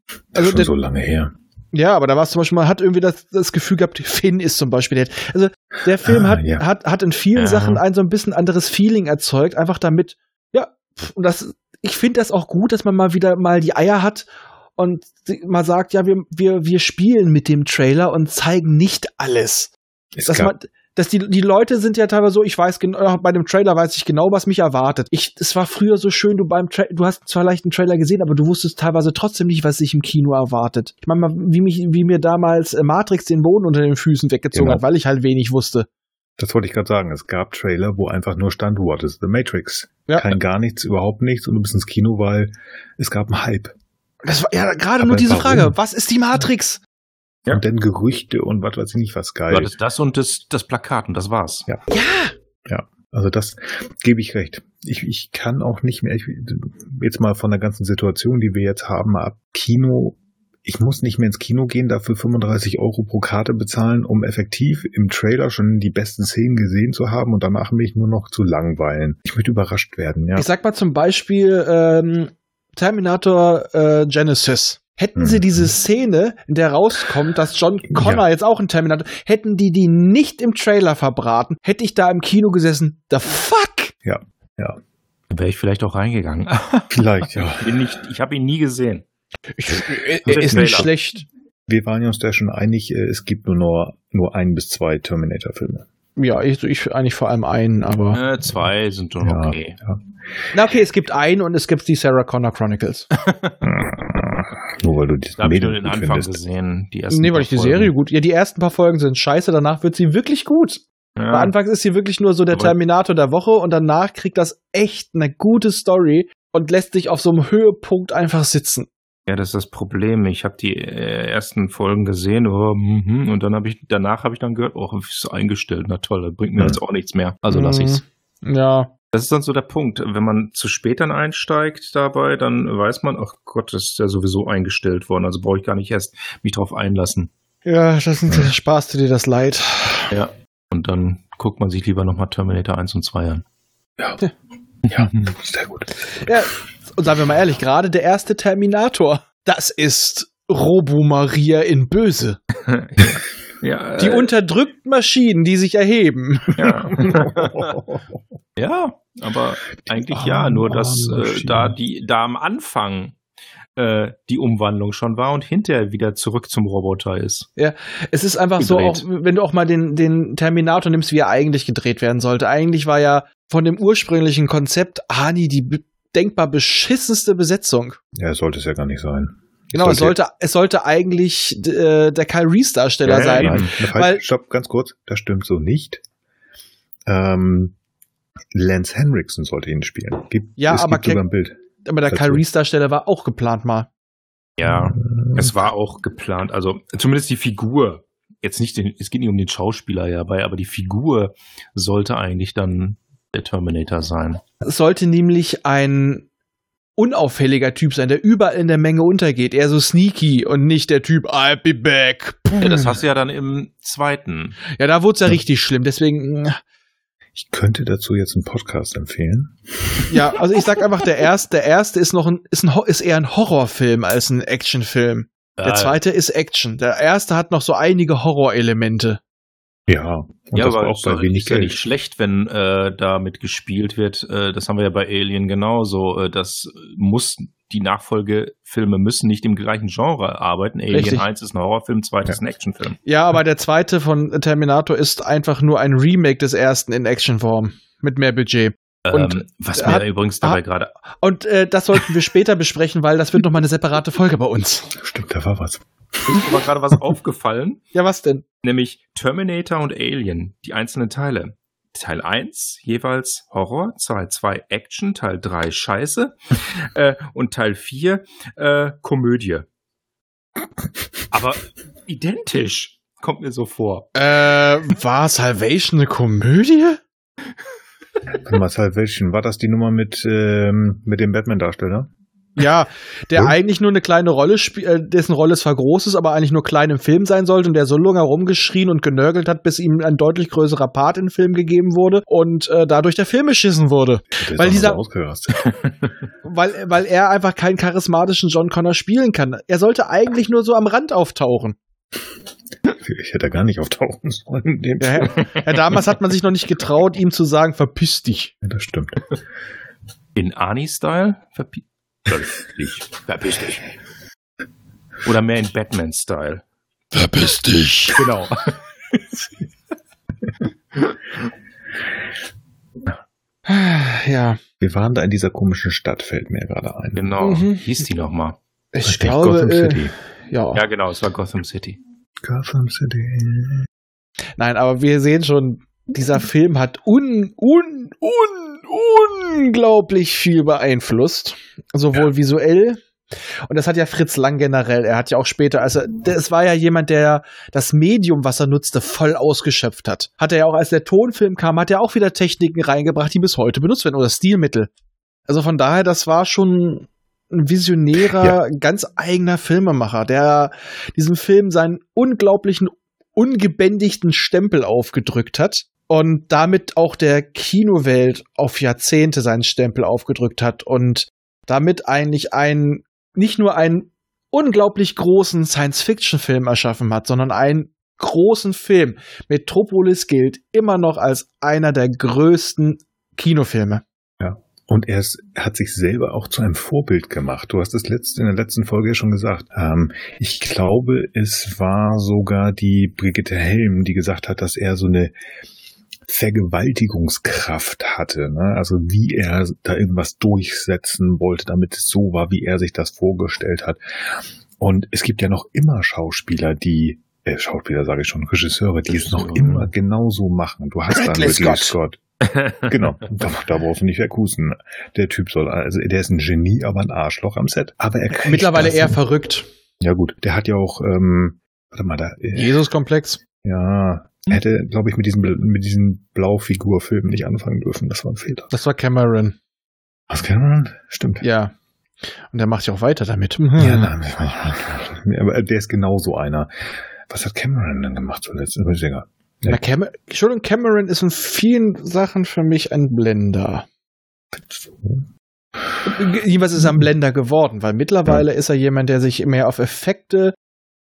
S5: Das also ist schon der, so lange her.
S1: Ja, aber da war es zum Beispiel, man hat irgendwie das, das Gefühl gehabt, Finn ist zum Beispiel der. Also der Film ah, hat, ja. hat, hat in vielen ja. Sachen ein so ein bisschen anderes Feeling erzeugt, einfach damit, ja, und das, ich finde das auch gut, dass man mal wieder mal die Eier hat und mal sagt, ja, wir, wir, wir spielen mit dem Trailer und zeigen nicht alles. Es dass man, dass die, die Leute sind ja teilweise so, ich weiß genau, bei dem Trailer weiß ich genau, was mich erwartet. Ich, es war früher so schön, du beim Tra du hast zwar leicht einen Trailer gesehen, aber du wusstest teilweise trotzdem nicht, was sich im Kino erwartet. Ich meine mal, wie mich, wie mir damals äh, Matrix den Boden unter den Füßen weggezogen genau. hat, weil ich halt wenig wusste.
S5: Das wollte ich gerade sagen. Es gab Trailer, wo einfach nur stand, what is the Matrix? Ja. Kein gar nichts, überhaupt nichts und du bist ins Kino, weil es gab einen Hype.
S1: Das war ja gerade nur diese warum? Frage. Was ist die Matrix?
S5: Ja. Und dann Gerüchte und was weiß ich nicht, was geil.
S4: Ja, das, das und das, das Plakat und das war's.
S5: Ja. Ja. Ja. Also das gebe ich recht. Ich, ich kann auch nicht mehr, ich, jetzt mal von der ganzen Situation, die wir jetzt haben, ab Kino, ich muss nicht mehr ins Kino gehen, dafür 35 Euro pro Karte bezahlen, um effektiv im Trailer schon die besten Szenen gesehen zu haben und danach mich nur noch zu langweilen. Ich möchte überrascht werden, ja.
S1: Ich sag mal zum Beispiel ähm, Terminator äh, Genesis. Hätten sie mhm. diese Szene, in der rauskommt, dass John Connor ja. jetzt auch ein Terminator, hätten die die nicht im Trailer verbraten, hätte ich da im Kino gesessen. The fuck?
S5: Ja, ja.
S4: Wäre ich vielleicht auch reingegangen.
S5: Vielleicht, ja.
S4: Bin nicht, ich habe ihn nie gesehen.
S1: Ich, er ist nicht schlecht.
S5: Wir waren uns da schon einig, äh, es gibt nur, noch, nur ein bis zwei Terminator-Filme.
S1: Ja, ich, ich eigentlich vor allem einen, aber.
S4: Äh, zwei sind doch ja, okay. Ja.
S1: Na okay, es gibt einen und es gibt die Sarah Connor Chronicles.
S5: Nur weil du die
S4: da habe ich nur den Anfang findest. gesehen.
S1: Die ersten nee, weil ich die Folgen. Serie gut. Ja, die ersten paar Folgen sind scheiße, danach wird sie wirklich gut. Ja. Bei Anfang ist sie wirklich nur so der Terminator der Woche und danach kriegt das echt eine gute Story und lässt sich auf so einem Höhepunkt einfach sitzen.
S4: Ja, das ist das Problem. Ich habe die äh, ersten Folgen gesehen oh, mm, und dann habe ich danach habe ich dann gehört, oh, ist eingestellt. Na toll, das bringt mir ja. jetzt auch nichts mehr. Also lass ich's.
S1: Ja,
S4: das ist dann so der Punkt. Wenn man zu spät dann einsteigt dabei, dann weiß man, ach Gott, das ist ja sowieso eingestellt worden. Also brauche ich gar nicht erst mich drauf einlassen.
S1: Ja, das ja. sparst du dir das Leid.
S4: Ja. Und dann guckt man sich lieber nochmal Terminator 1 und 2 an.
S5: Ja. Ja, sehr gut.
S1: Ja, und sagen wir mal ehrlich, gerade der erste Terminator, das ist Robo Maria in Böse. Ja, die äh, unterdrückten Maschinen, die sich erheben.
S4: Ja, ja aber eigentlich ja, nur dass äh, da die da am Anfang äh, die Umwandlung schon war und hinterher wieder zurück zum Roboter ist.
S1: Ja, es ist einfach gedreht. so, auch, wenn du auch mal den, den Terminator nimmst, wie er eigentlich gedreht werden sollte. Eigentlich war ja von dem ursprünglichen Konzept Hani die denkbar beschissenste Besetzung.
S5: Ja, sollte es ja gar nicht sein.
S1: Genau, es sollte, es sollte eigentlich äh, der Kyle Reese Darsteller ja, sein. Nein,
S5: weil, stopp, ganz kurz, das stimmt so nicht. Ähm, Lance Henriksen sollte ihn spielen. Gibt,
S1: ja, aber,
S5: gibt sogar ein Bild.
S1: aber der Kyle Reese Darsteller war auch geplant mal.
S4: Ja, mhm. es war auch geplant. Also zumindest die Figur. Jetzt nicht, den, es geht nicht um den Schauspieler ja bei, aber die Figur sollte eigentlich dann der Terminator sein.
S1: Es sollte nämlich ein unauffälliger Typ sein, der überall in der Menge untergeht. Eher so sneaky und nicht der Typ, I'll be back.
S4: Ja, das hast du ja dann im zweiten.
S1: Ja, da wurde es ja, ja richtig schlimm. Deswegen.
S5: Ich könnte dazu jetzt einen Podcast empfehlen.
S1: Ja, also ich sag einfach, der erste, der erste ist noch ein, ist, ein, ist eher ein Horrorfilm als ein Actionfilm. Der zweite ist Action. Der erste hat noch so einige Horrorelemente.
S5: Ja,
S4: und ja, das aber auch bei wenig ist ja nicht schlecht, wenn äh, damit gespielt wird. Äh, das haben wir ja bei Alien genauso. Äh, das muss die Nachfolgefilme müssen nicht im gleichen Genre arbeiten. Alien Richtig. 1 ist ein Horrorfilm, 2 ja. ist ein Actionfilm.
S1: Ja, aber der zweite von Terminator ist einfach nur ein Remake des ersten in Actionform mit mehr Budget.
S4: Und ähm, was mir hat, übrigens dabei gerade.
S1: Und äh, das sollten wir später besprechen, weil das wird noch mal eine separate Folge bei uns.
S5: Stimmt, da war was.
S4: Ist mir gerade was aufgefallen.
S1: Ja, was denn?
S4: Nämlich Terminator und Alien, die einzelnen Teile. Teil 1 jeweils Horror, Teil 2 Action, Teil 3 Scheiße äh, und Teil 4 äh, Komödie. Aber identisch. Kommt mir so vor.
S1: Äh, war Salvation eine Komödie?
S5: Mal, Salvation, war das die Nummer mit, ähm, mit dem Batman-Darsteller?
S1: Ja, der
S5: Und?
S1: eigentlich nur eine kleine Rolle spielt, äh, dessen Rolle zwar groß ist, aber eigentlich nur klein im Film sein sollte und der so lange herumgeschrien und genörgelt hat, bis ihm ein deutlich größerer Part im Film gegeben wurde und äh, dadurch der Film beschissen wurde. Weil dieser-
S5: so.
S1: Weil, weil er einfach keinen charismatischen John Connor spielen kann. Er sollte eigentlich nur so am Rand auftauchen.
S5: Ich hätte gar nicht auftauchen sollen. in dem
S1: Ja,
S5: Film.
S1: ja, damals hat man sich noch nicht getraut, ihm zu sagen, verpiss dich.
S5: Ja, das stimmt.
S4: In Arnie-Style? Verpi Verpiss dich. Verpiss dich. Oder mehr in Batman-Style.
S1: Verpiss dich.
S4: Genau.
S1: Ja,
S5: Wir waren da in dieser komischen Stadt, fällt mir gerade ein.
S4: Genau.
S1: Mhm.
S4: Hieß die nochmal?
S1: ich
S5: Richtig,
S1: glaube,
S5: Gotham
S1: äh,
S5: City.
S1: ja.
S4: Ja, genau, es war Gotham City.
S5: Gotham City.
S1: Nein, aber wir sehen schon, dieser Film hat un, un, un, unglaublich viel beeinflusst. Sowohl visuell. Und das hat ja Fritz Lang generell. Er hat ja auch später, also es war ja jemand, der das Medium, was er nutzte, voll ausgeschöpft hat. Hat er ja auch, als der Tonfilm kam, hat er auch wieder Techniken reingebracht, die bis heute benutzt werden oder Stilmittel. Also von daher, das war schon ein visionärer, ganz eigener Filmemacher, der diesem Film seinen unglaublichen ungebändigten Stempel aufgedrückt hat und damit auch der Kinowelt auf Jahrzehnte seinen Stempel aufgedrückt hat und damit eigentlich einen, nicht nur einen unglaublich großen Science-Fiction-Film erschaffen hat, sondern einen großen Film. Metropolis gilt immer noch als einer der größten Kinofilme.
S5: Und er ist, er hat sich selber auch zu einem Vorbild gemacht. Du hast es letzt, in der letzten Folge ja schon gesagt. Ähm, ich glaube, es war sogar die Brigitte Helm, die gesagt hat, dass er so eine Vergewaltigungskraft hatte. Ne? Also wie er da irgendwas durchsetzen wollte, damit es so war, wie er sich das vorgestellt hat. Und es gibt ja noch immer Schauspieler, die äh, Schauspieler sage ich schon, Regisseure, die es noch immer genauso machen. Du hast dann
S1: Ridley
S5: Ridley
S1: Scott.
S5: Scott. Genau, da, da brauchst du nicht verkusen. Der Typ soll, also der ist ein Genie, aber ein Arschloch am Set. Aber er kriegt
S1: Mittlerweile eher
S5: hin.
S1: verrückt.
S5: Ja gut, der hat ja auch, ähm, warte mal, da, äh,
S1: Jesus-Komplex.
S5: ja, er hätte, glaube ich, mit diesem mit diesen Blaufigur-Filmen nicht anfangen dürfen. Das war ein Fehler.
S1: Das war Cameron.
S5: Was Cameron? Stimmt.
S1: Ja. Und der macht ja auch weiter damit.
S5: Ja, nein, aber der ist genauso einer. Was hat Cameron denn gemacht zuletzt? Ist nicht egal.
S1: Na, Cam Cameron ist in vielen Sachen für mich ein Blender. Jedenfalls ist er ein Blender geworden, weil mittlerweile ist er jemand, der sich mehr auf Effekte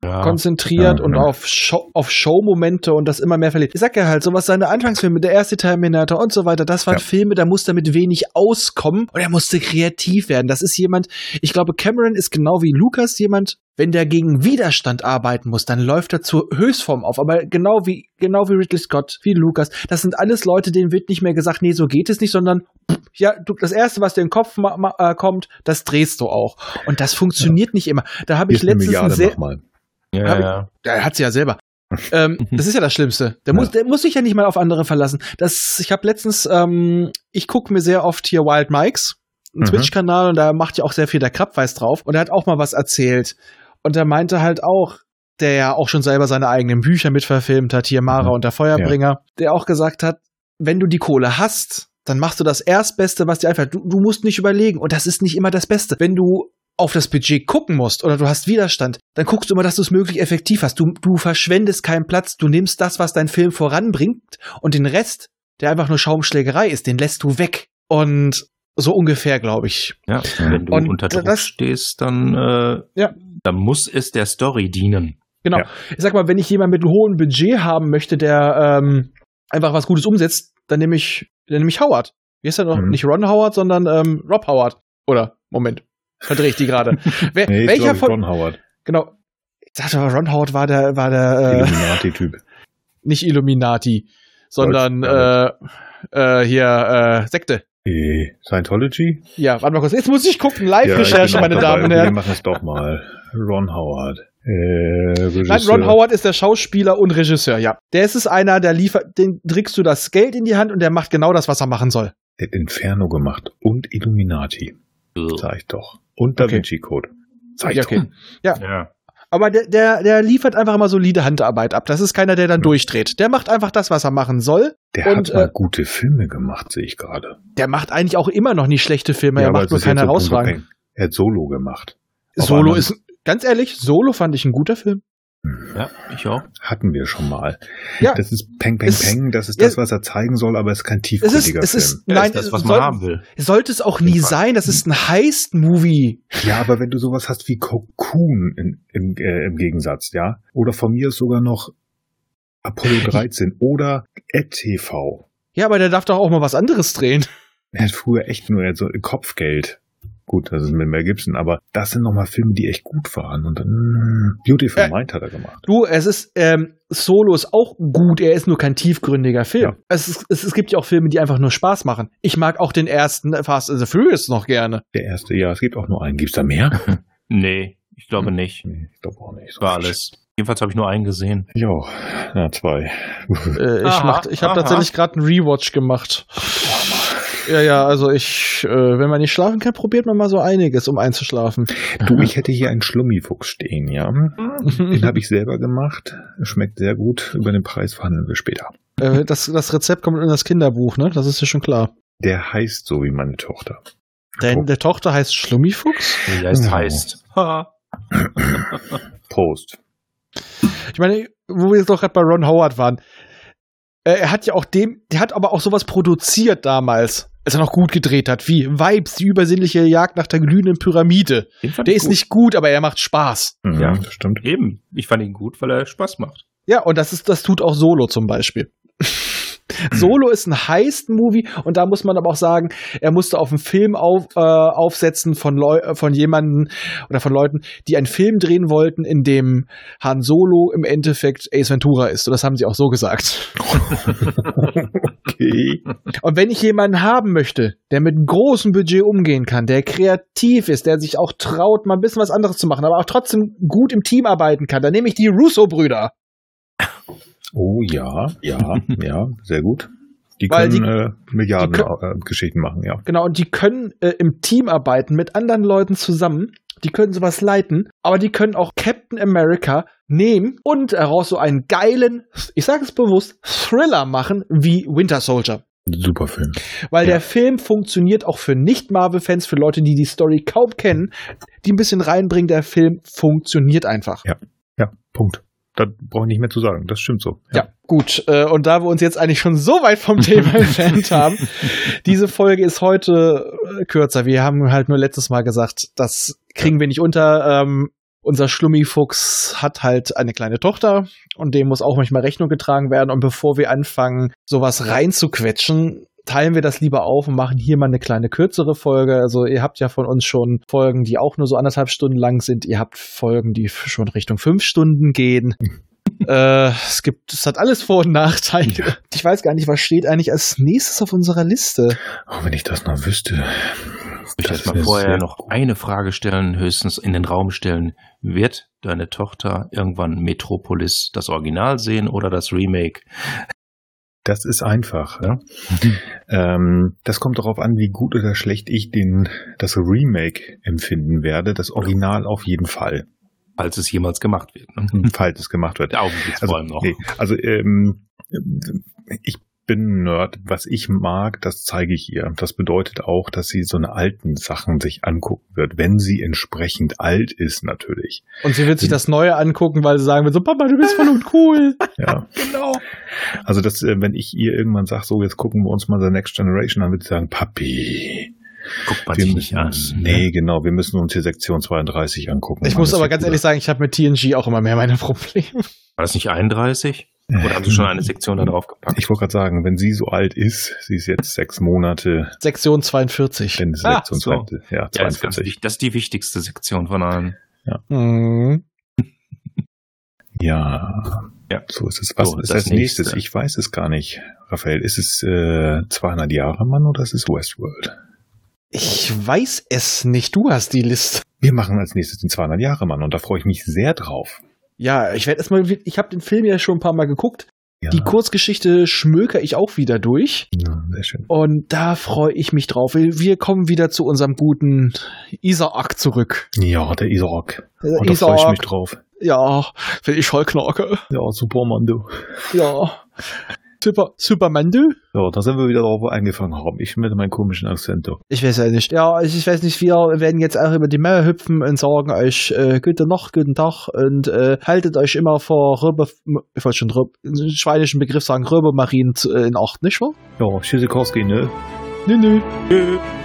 S4: Ja.
S1: konzentriert
S5: ja,
S1: und
S5: ja.
S1: auf Show, auf Showmomente und das immer mehr verliert. Ich sag ja halt, sowas seine Anfangsfilme, der erste Terminator und so weiter, das waren. Filme, da musste er mit wenig auskommen und er musste kreativ werden. Das ist jemand, ich glaube, Cameron ist genau wie Lucas jemand, wenn der gegen Widerstand arbeiten muss, dann läuft er zur Höchstform auf. Aber genau wie, genau wie Ridley Scott, wie Lucas, das sind alles Leute, denen wird nicht mehr gesagt, nee, so geht es nicht, sondern ja, du, das erste, was dir in den Kopf ma, ma, äh, kommt, das drehst du auch. Und das funktioniert nicht immer. Da habe ich letztens sehr,
S5: mal.
S4: Ja, ja.
S1: ja, er hat sie ja selber. ähm, das ist ja das Schlimmste. Der, muss, der muss sich ja nicht mal auf andere verlassen. Das, ich habe letztens, ähm, ich gucke mir sehr oft hier Wild Mikes, einen
S5: Mhm.
S1: Twitch-Kanal, und da macht ja auch sehr viel der Krabweis drauf. Und er hat auch mal was erzählt. Und er meinte halt auch, der ja auch schon selber seine eigenen Bücher mitverfilmt hat, hier Mara
S5: Mhm.
S1: und der Feuerbringer, der auch gesagt hat, wenn du die Kohle hast, dann machst du das Erstbeste, was dir einfällt. Du, du musst nicht überlegen. Und das ist nicht immer das Beste. Wenn du auf das Budget gucken musst oder du hast Widerstand, dann guckst du immer, dass du es möglichst effektiv hast. Du, du verschwendest keinen Platz. Du nimmst das, was dein Film voranbringt und den Rest, der einfach nur Schaumschlägerei ist, den lässt du weg. Und so ungefähr, glaube ich.
S4: ja. Wenn du
S1: Und
S4: unter Druck
S1: das-
S4: stehst, dann, äh,
S1: Ja.
S4: dann muss es der Story dienen.
S1: Genau.
S5: Ja.
S1: Ich sag mal, wenn ich jemanden mit einem hohen Budget haben möchte, der ähm, einfach was Gutes umsetzt, dann nehme ich, dann nehme ich Howard. Wie ist er noch?
S5: Mhm.
S1: Nicht Ron Howard, sondern ähm, Rob Howard. Oder, Moment, verdrehe ich die gerade. Wer,
S5: Nee,
S1: welcher von,
S5: Ron Howard.
S1: genau, ich dachte, Ron Howard war der, war der, äh,
S5: Illuminati-Typ.
S1: nicht Illuminati, sondern
S5: Ja.
S1: äh, äh, hier, äh, Sekte.
S5: Eh, Scientology?
S1: Ja, warte mal kurz. Jetzt muss ich gucken. Live-Recherche,
S5: genau,
S1: meine. Damen und
S5: Wir
S1: Herren.
S5: machen es doch mal. Ron Howard. Äh,
S1: Nein. Ron Howard ist der Schauspieler und Regisseur, ja. Der ist es einer, der liefert, den drückst du das Geld in die Hand und der macht genau das, was er machen soll.
S5: Der hat Inferno gemacht und Illuminati. Sag ich doch. Und Da
S1: Okay.
S5: Vinci Code. Sag ich
S1: Ja, okay.
S5: doch.
S4: Ja.
S1: Aber der, der, der liefert einfach immer solide Handarbeit ab. Das ist keiner, der dann
S5: Ja.
S1: durchdreht. Der macht einfach das, was er machen soll.
S5: Der
S1: Und,
S5: hat mal
S1: äh,
S5: gute Filme gemacht, sehe ich gerade.
S1: Der macht eigentlich auch immer noch nicht schlechte Filme.
S5: Ja,
S1: er macht nur keine herausragenden.
S5: Er hat Solo gemacht.
S1: Solo ist, ganz ehrlich, Solo fand ich ein guter Film.
S4: Ja, ich auch.
S5: Hatten wir schon mal.
S1: Ja.
S5: Das ist Peng Peng
S1: Es-
S5: Peng, das ist
S1: ja.
S5: das, was er zeigen soll, aber es ist kein
S1: Es ist,
S5: tiefgründiger
S1: es ist,
S5: Film.
S4: Ja,
S1: nein,
S4: ist das, was
S1: soll,
S4: man haben will.
S1: sollte es auch nie
S4: Fall.
S1: sein. Das ist ein Heist-Movie.
S5: Ja, aber wenn du sowas hast wie Cocoon in, im, äh, im Gegensatz, ja, oder von mir ist sogar noch Apollo 13 oder EdTV.
S1: Ja, aber der darf doch auch mal was anderes drehen.
S5: Er hat früher echt nur so Kopfgeld. Gut, das ist mit Mel Gibson, aber das sind nochmal Filme, die echt gut waren. Und dann mm, Beautiful
S1: Äh,
S5: Mind hat er gemacht.
S1: Du, es ist, ähm, Solo ist auch gut, er ist nur kein tiefgründiger Film.
S5: Ja.
S1: Es, ist, es, es gibt ja auch Filme, die einfach nur Spaß machen. Ich mag auch den ersten Fast and the Furious noch gerne.
S5: Der erste, ja, es gibt auch nur einen. Gibt's da mehr?
S4: Nee, ich glaube nicht.
S5: Nee, ich glaube auch nicht.
S4: Das war alles. Jedenfalls habe ich nur einen gesehen.
S5: Ich auch. Ja, zwei.
S1: Äh, ich
S4: Aha,
S1: mach, ich habe tatsächlich gerade einen Rewatch gemacht. Ja, ja, also ich, äh, wenn man nicht schlafen kann, probiert man mal so einiges, um einzuschlafen.
S5: Du, ich hätte hier einen Schlummifuchs stehen, ja. Den habe ich selber gemacht. Schmeckt sehr gut. Über den Preis verhandeln wir später.
S1: Äh, das, das Rezept kommt in das Kinderbuch, ne? Das ist ja schon klar.
S5: Der heißt so wie meine Tochter.
S1: Denn der Tochter heißt Schlummifuchs.
S4: Wie heißt heißt.
S5: Prost.
S1: Ich meine, wo wir jetzt doch gerade bei Ron Howard waren. Äh, er hat ja auch dem, der hat aber auch sowas produziert damals, als er noch gut gedreht hat, wie Vibes, die übersinnliche Jagd nach der glühenden Pyramide.
S4: Den fand
S1: Der ist
S4: gut.
S1: nicht gut, aber er macht Spaß.
S5: Mhm,
S4: Ja.
S5: das stimmt.
S4: Eben. Ich fand ihn gut, weil er Spaß macht.
S1: Ja, und das ist, das tut auch Solo zum Beispiel. Solo ist ein Heist-Movie und da muss man aber auch sagen, er musste auf einen Film auf, äh, aufsetzen von, Leu äh, von jemanden oder von Leuten, die einen Film drehen wollten, in dem Han Solo im Endeffekt Ace Ventura ist. Und das haben sie auch so gesagt.
S5: Okay.
S1: Und wenn ich jemanden haben möchte, der mit einem großen Budget umgehen kann, der kreativ ist, der sich auch traut, mal ein bisschen was anderes zu machen, aber auch trotzdem gut im Team arbeiten kann, dann nehme ich die Russo-Brüder.
S5: Oh ja, ja, ja, sehr gut. Die
S1: Weil
S5: können
S1: die-
S5: äh, Milliarden
S1: die kö-
S5: äh, Geschichten machen, ja.
S1: Genau, und die können äh, im Team arbeiten mit anderen Leuten zusammen. Die können sowas leiten, aber die können auch Captain America nehmen und daraus so einen geilen, ich sage es bewusst, Thriller machen wie Winter Soldier.
S5: Super Film.
S1: Weil
S5: Ja.
S1: der Film funktioniert auch für Nicht-Marvel-Fans, für Leute, die die Story kaum kennen, die ein bisschen reinbringen. Der Film funktioniert einfach.
S5: Ja, Punkt. Da brauche ich nicht mehr zu sagen. Das stimmt so.
S1: Ja, gut. Äh, und da wir uns jetzt eigentlich schon so weit vom Thema entfernt haben, diese Folge ist heute äh, kürzer. Wir haben halt nur letztes Mal gesagt, das kriegen wir nicht unter. Ähm, unser Schlummifuchs hat halt eine kleine Tochter und dem muss auch manchmal Rechnung getragen werden. Und bevor wir anfangen, sowas reinzuquetschen, teilen wir das lieber auf und machen hier mal eine kleine kürzere Folge. Also ihr habt ja von uns schon Folgen, die auch nur so anderthalb Stunden lang sind. Ihr habt Folgen, die schon Richtung fünf Stunden gehen. äh, es gibt, es hat alles Vor- und Nachteile. Ich weiß gar nicht, was steht eigentlich als nächstes auf unserer Liste.
S5: Oh, wenn ich das noch wüsste.
S4: Ich
S5: Das
S4: jetzt mal vorher noch eine Frage stellen, höchstens in den Raum stellen. Wird deine Tochter irgendwann Metropolis das Original sehen oder das Remake?
S5: Das ist einfach. Ja? ähm, das kommt darauf an, wie gut oder schlecht ich den, das Remake empfinden werde. Das Original auf jeden Fall,
S4: Falls es jemals gemacht wird. Ne?
S5: falls es gemacht wird.
S4: Augenblick
S5: Also,
S4: vor allem noch.
S5: nee, also ähm, ich bin ein Nerd. Was ich mag, das zeige ich ihr. Das bedeutet auch, dass sie so eine alten Sachen sich angucken wird, wenn sie entsprechend alt ist natürlich.
S1: Und sie wird sich das Neue angucken, weil sie sagen wird so, Papa, du bist voll und cool.
S5: Ja.
S1: genau.
S5: Also das, äh, wenn ich ihr irgendwann sage, so jetzt gucken wir uns mal The Next Generation, dann wird sie sagen, Papi,
S4: Guckt man
S5: wir
S4: sich nicht an.
S5: nee, genau, wir müssen uns hier Sektion 32 angucken.
S1: Ich
S5: Mann,
S1: muss aber ganz ehrlich sagen, ich habe mit TNG auch immer mehr meine Probleme.
S4: War das nicht 31? Oder haben sie schon eine Sektion da drauf gepackt?
S5: Ich wollte gerade sagen, wenn sie so alt ist, sie ist jetzt sechs Monate,
S1: Sektion 42.
S5: dann ist
S4: Ah,
S5: Sektion
S4: so.
S5: 20, ja,
S4: Ja, das
S5: 42.
S4: das ist die wichtigste Sektion von allen.
S1: Mhm.
S5: Ja,
S4: Ja.
S5: so ist es. Was
S4: So,
S5: ist
S4: das
S5: als nächstes?
S4: nächste.
S5: Ich weiß es gar nicht. Raphael, ist es äh, 200 Jahre Mann oder ist es Westworld?
S1: Ich weiß es nicht. Du hast die Liste.
S5: Wir machen als nächstes den 200 Jahre Mann und da freue ich mich sehr drauf.
S1: Ja, ich werde erstmal, ich habe den Film ja schon ein paar Mal geguckt.
S5: Ja,
S1: Die Kurzgeschichte schmöker ich auch wieder durch.
S5: ja sehr schön.
S1: Und da freue ich mich drauf. Wir kommen wieder zu unserem guten Isaac zurück.
S5: Ja, der Isaac.
S1: Äh,
S5: Und da freue ich mich drauf.
S1: Ja, will ich Vollknacke.
S5: Ja, Superman, du.
S1: Ja. Super, Superman, du?
S5: Ja, da sind wir wieder drauf angefangen haben. Ich mit meinem komischen Akzent.
S1: Ich weiß ja nicht. Ja, ich, ich weiß nicht, wir werden jetzt auch über die Mauer hüpfen und sagen euch äh, gute Nacht, guten Tag und äh, haltet euch immer vor Röber, ich wollte schon Röber, schweinischen Begriff sagen, Röbermarien äh, in Acht, nicht wahr?
S5: Ja, Tschüssikowski, ne?
S1: Nö, nö.
S5: Tschüss.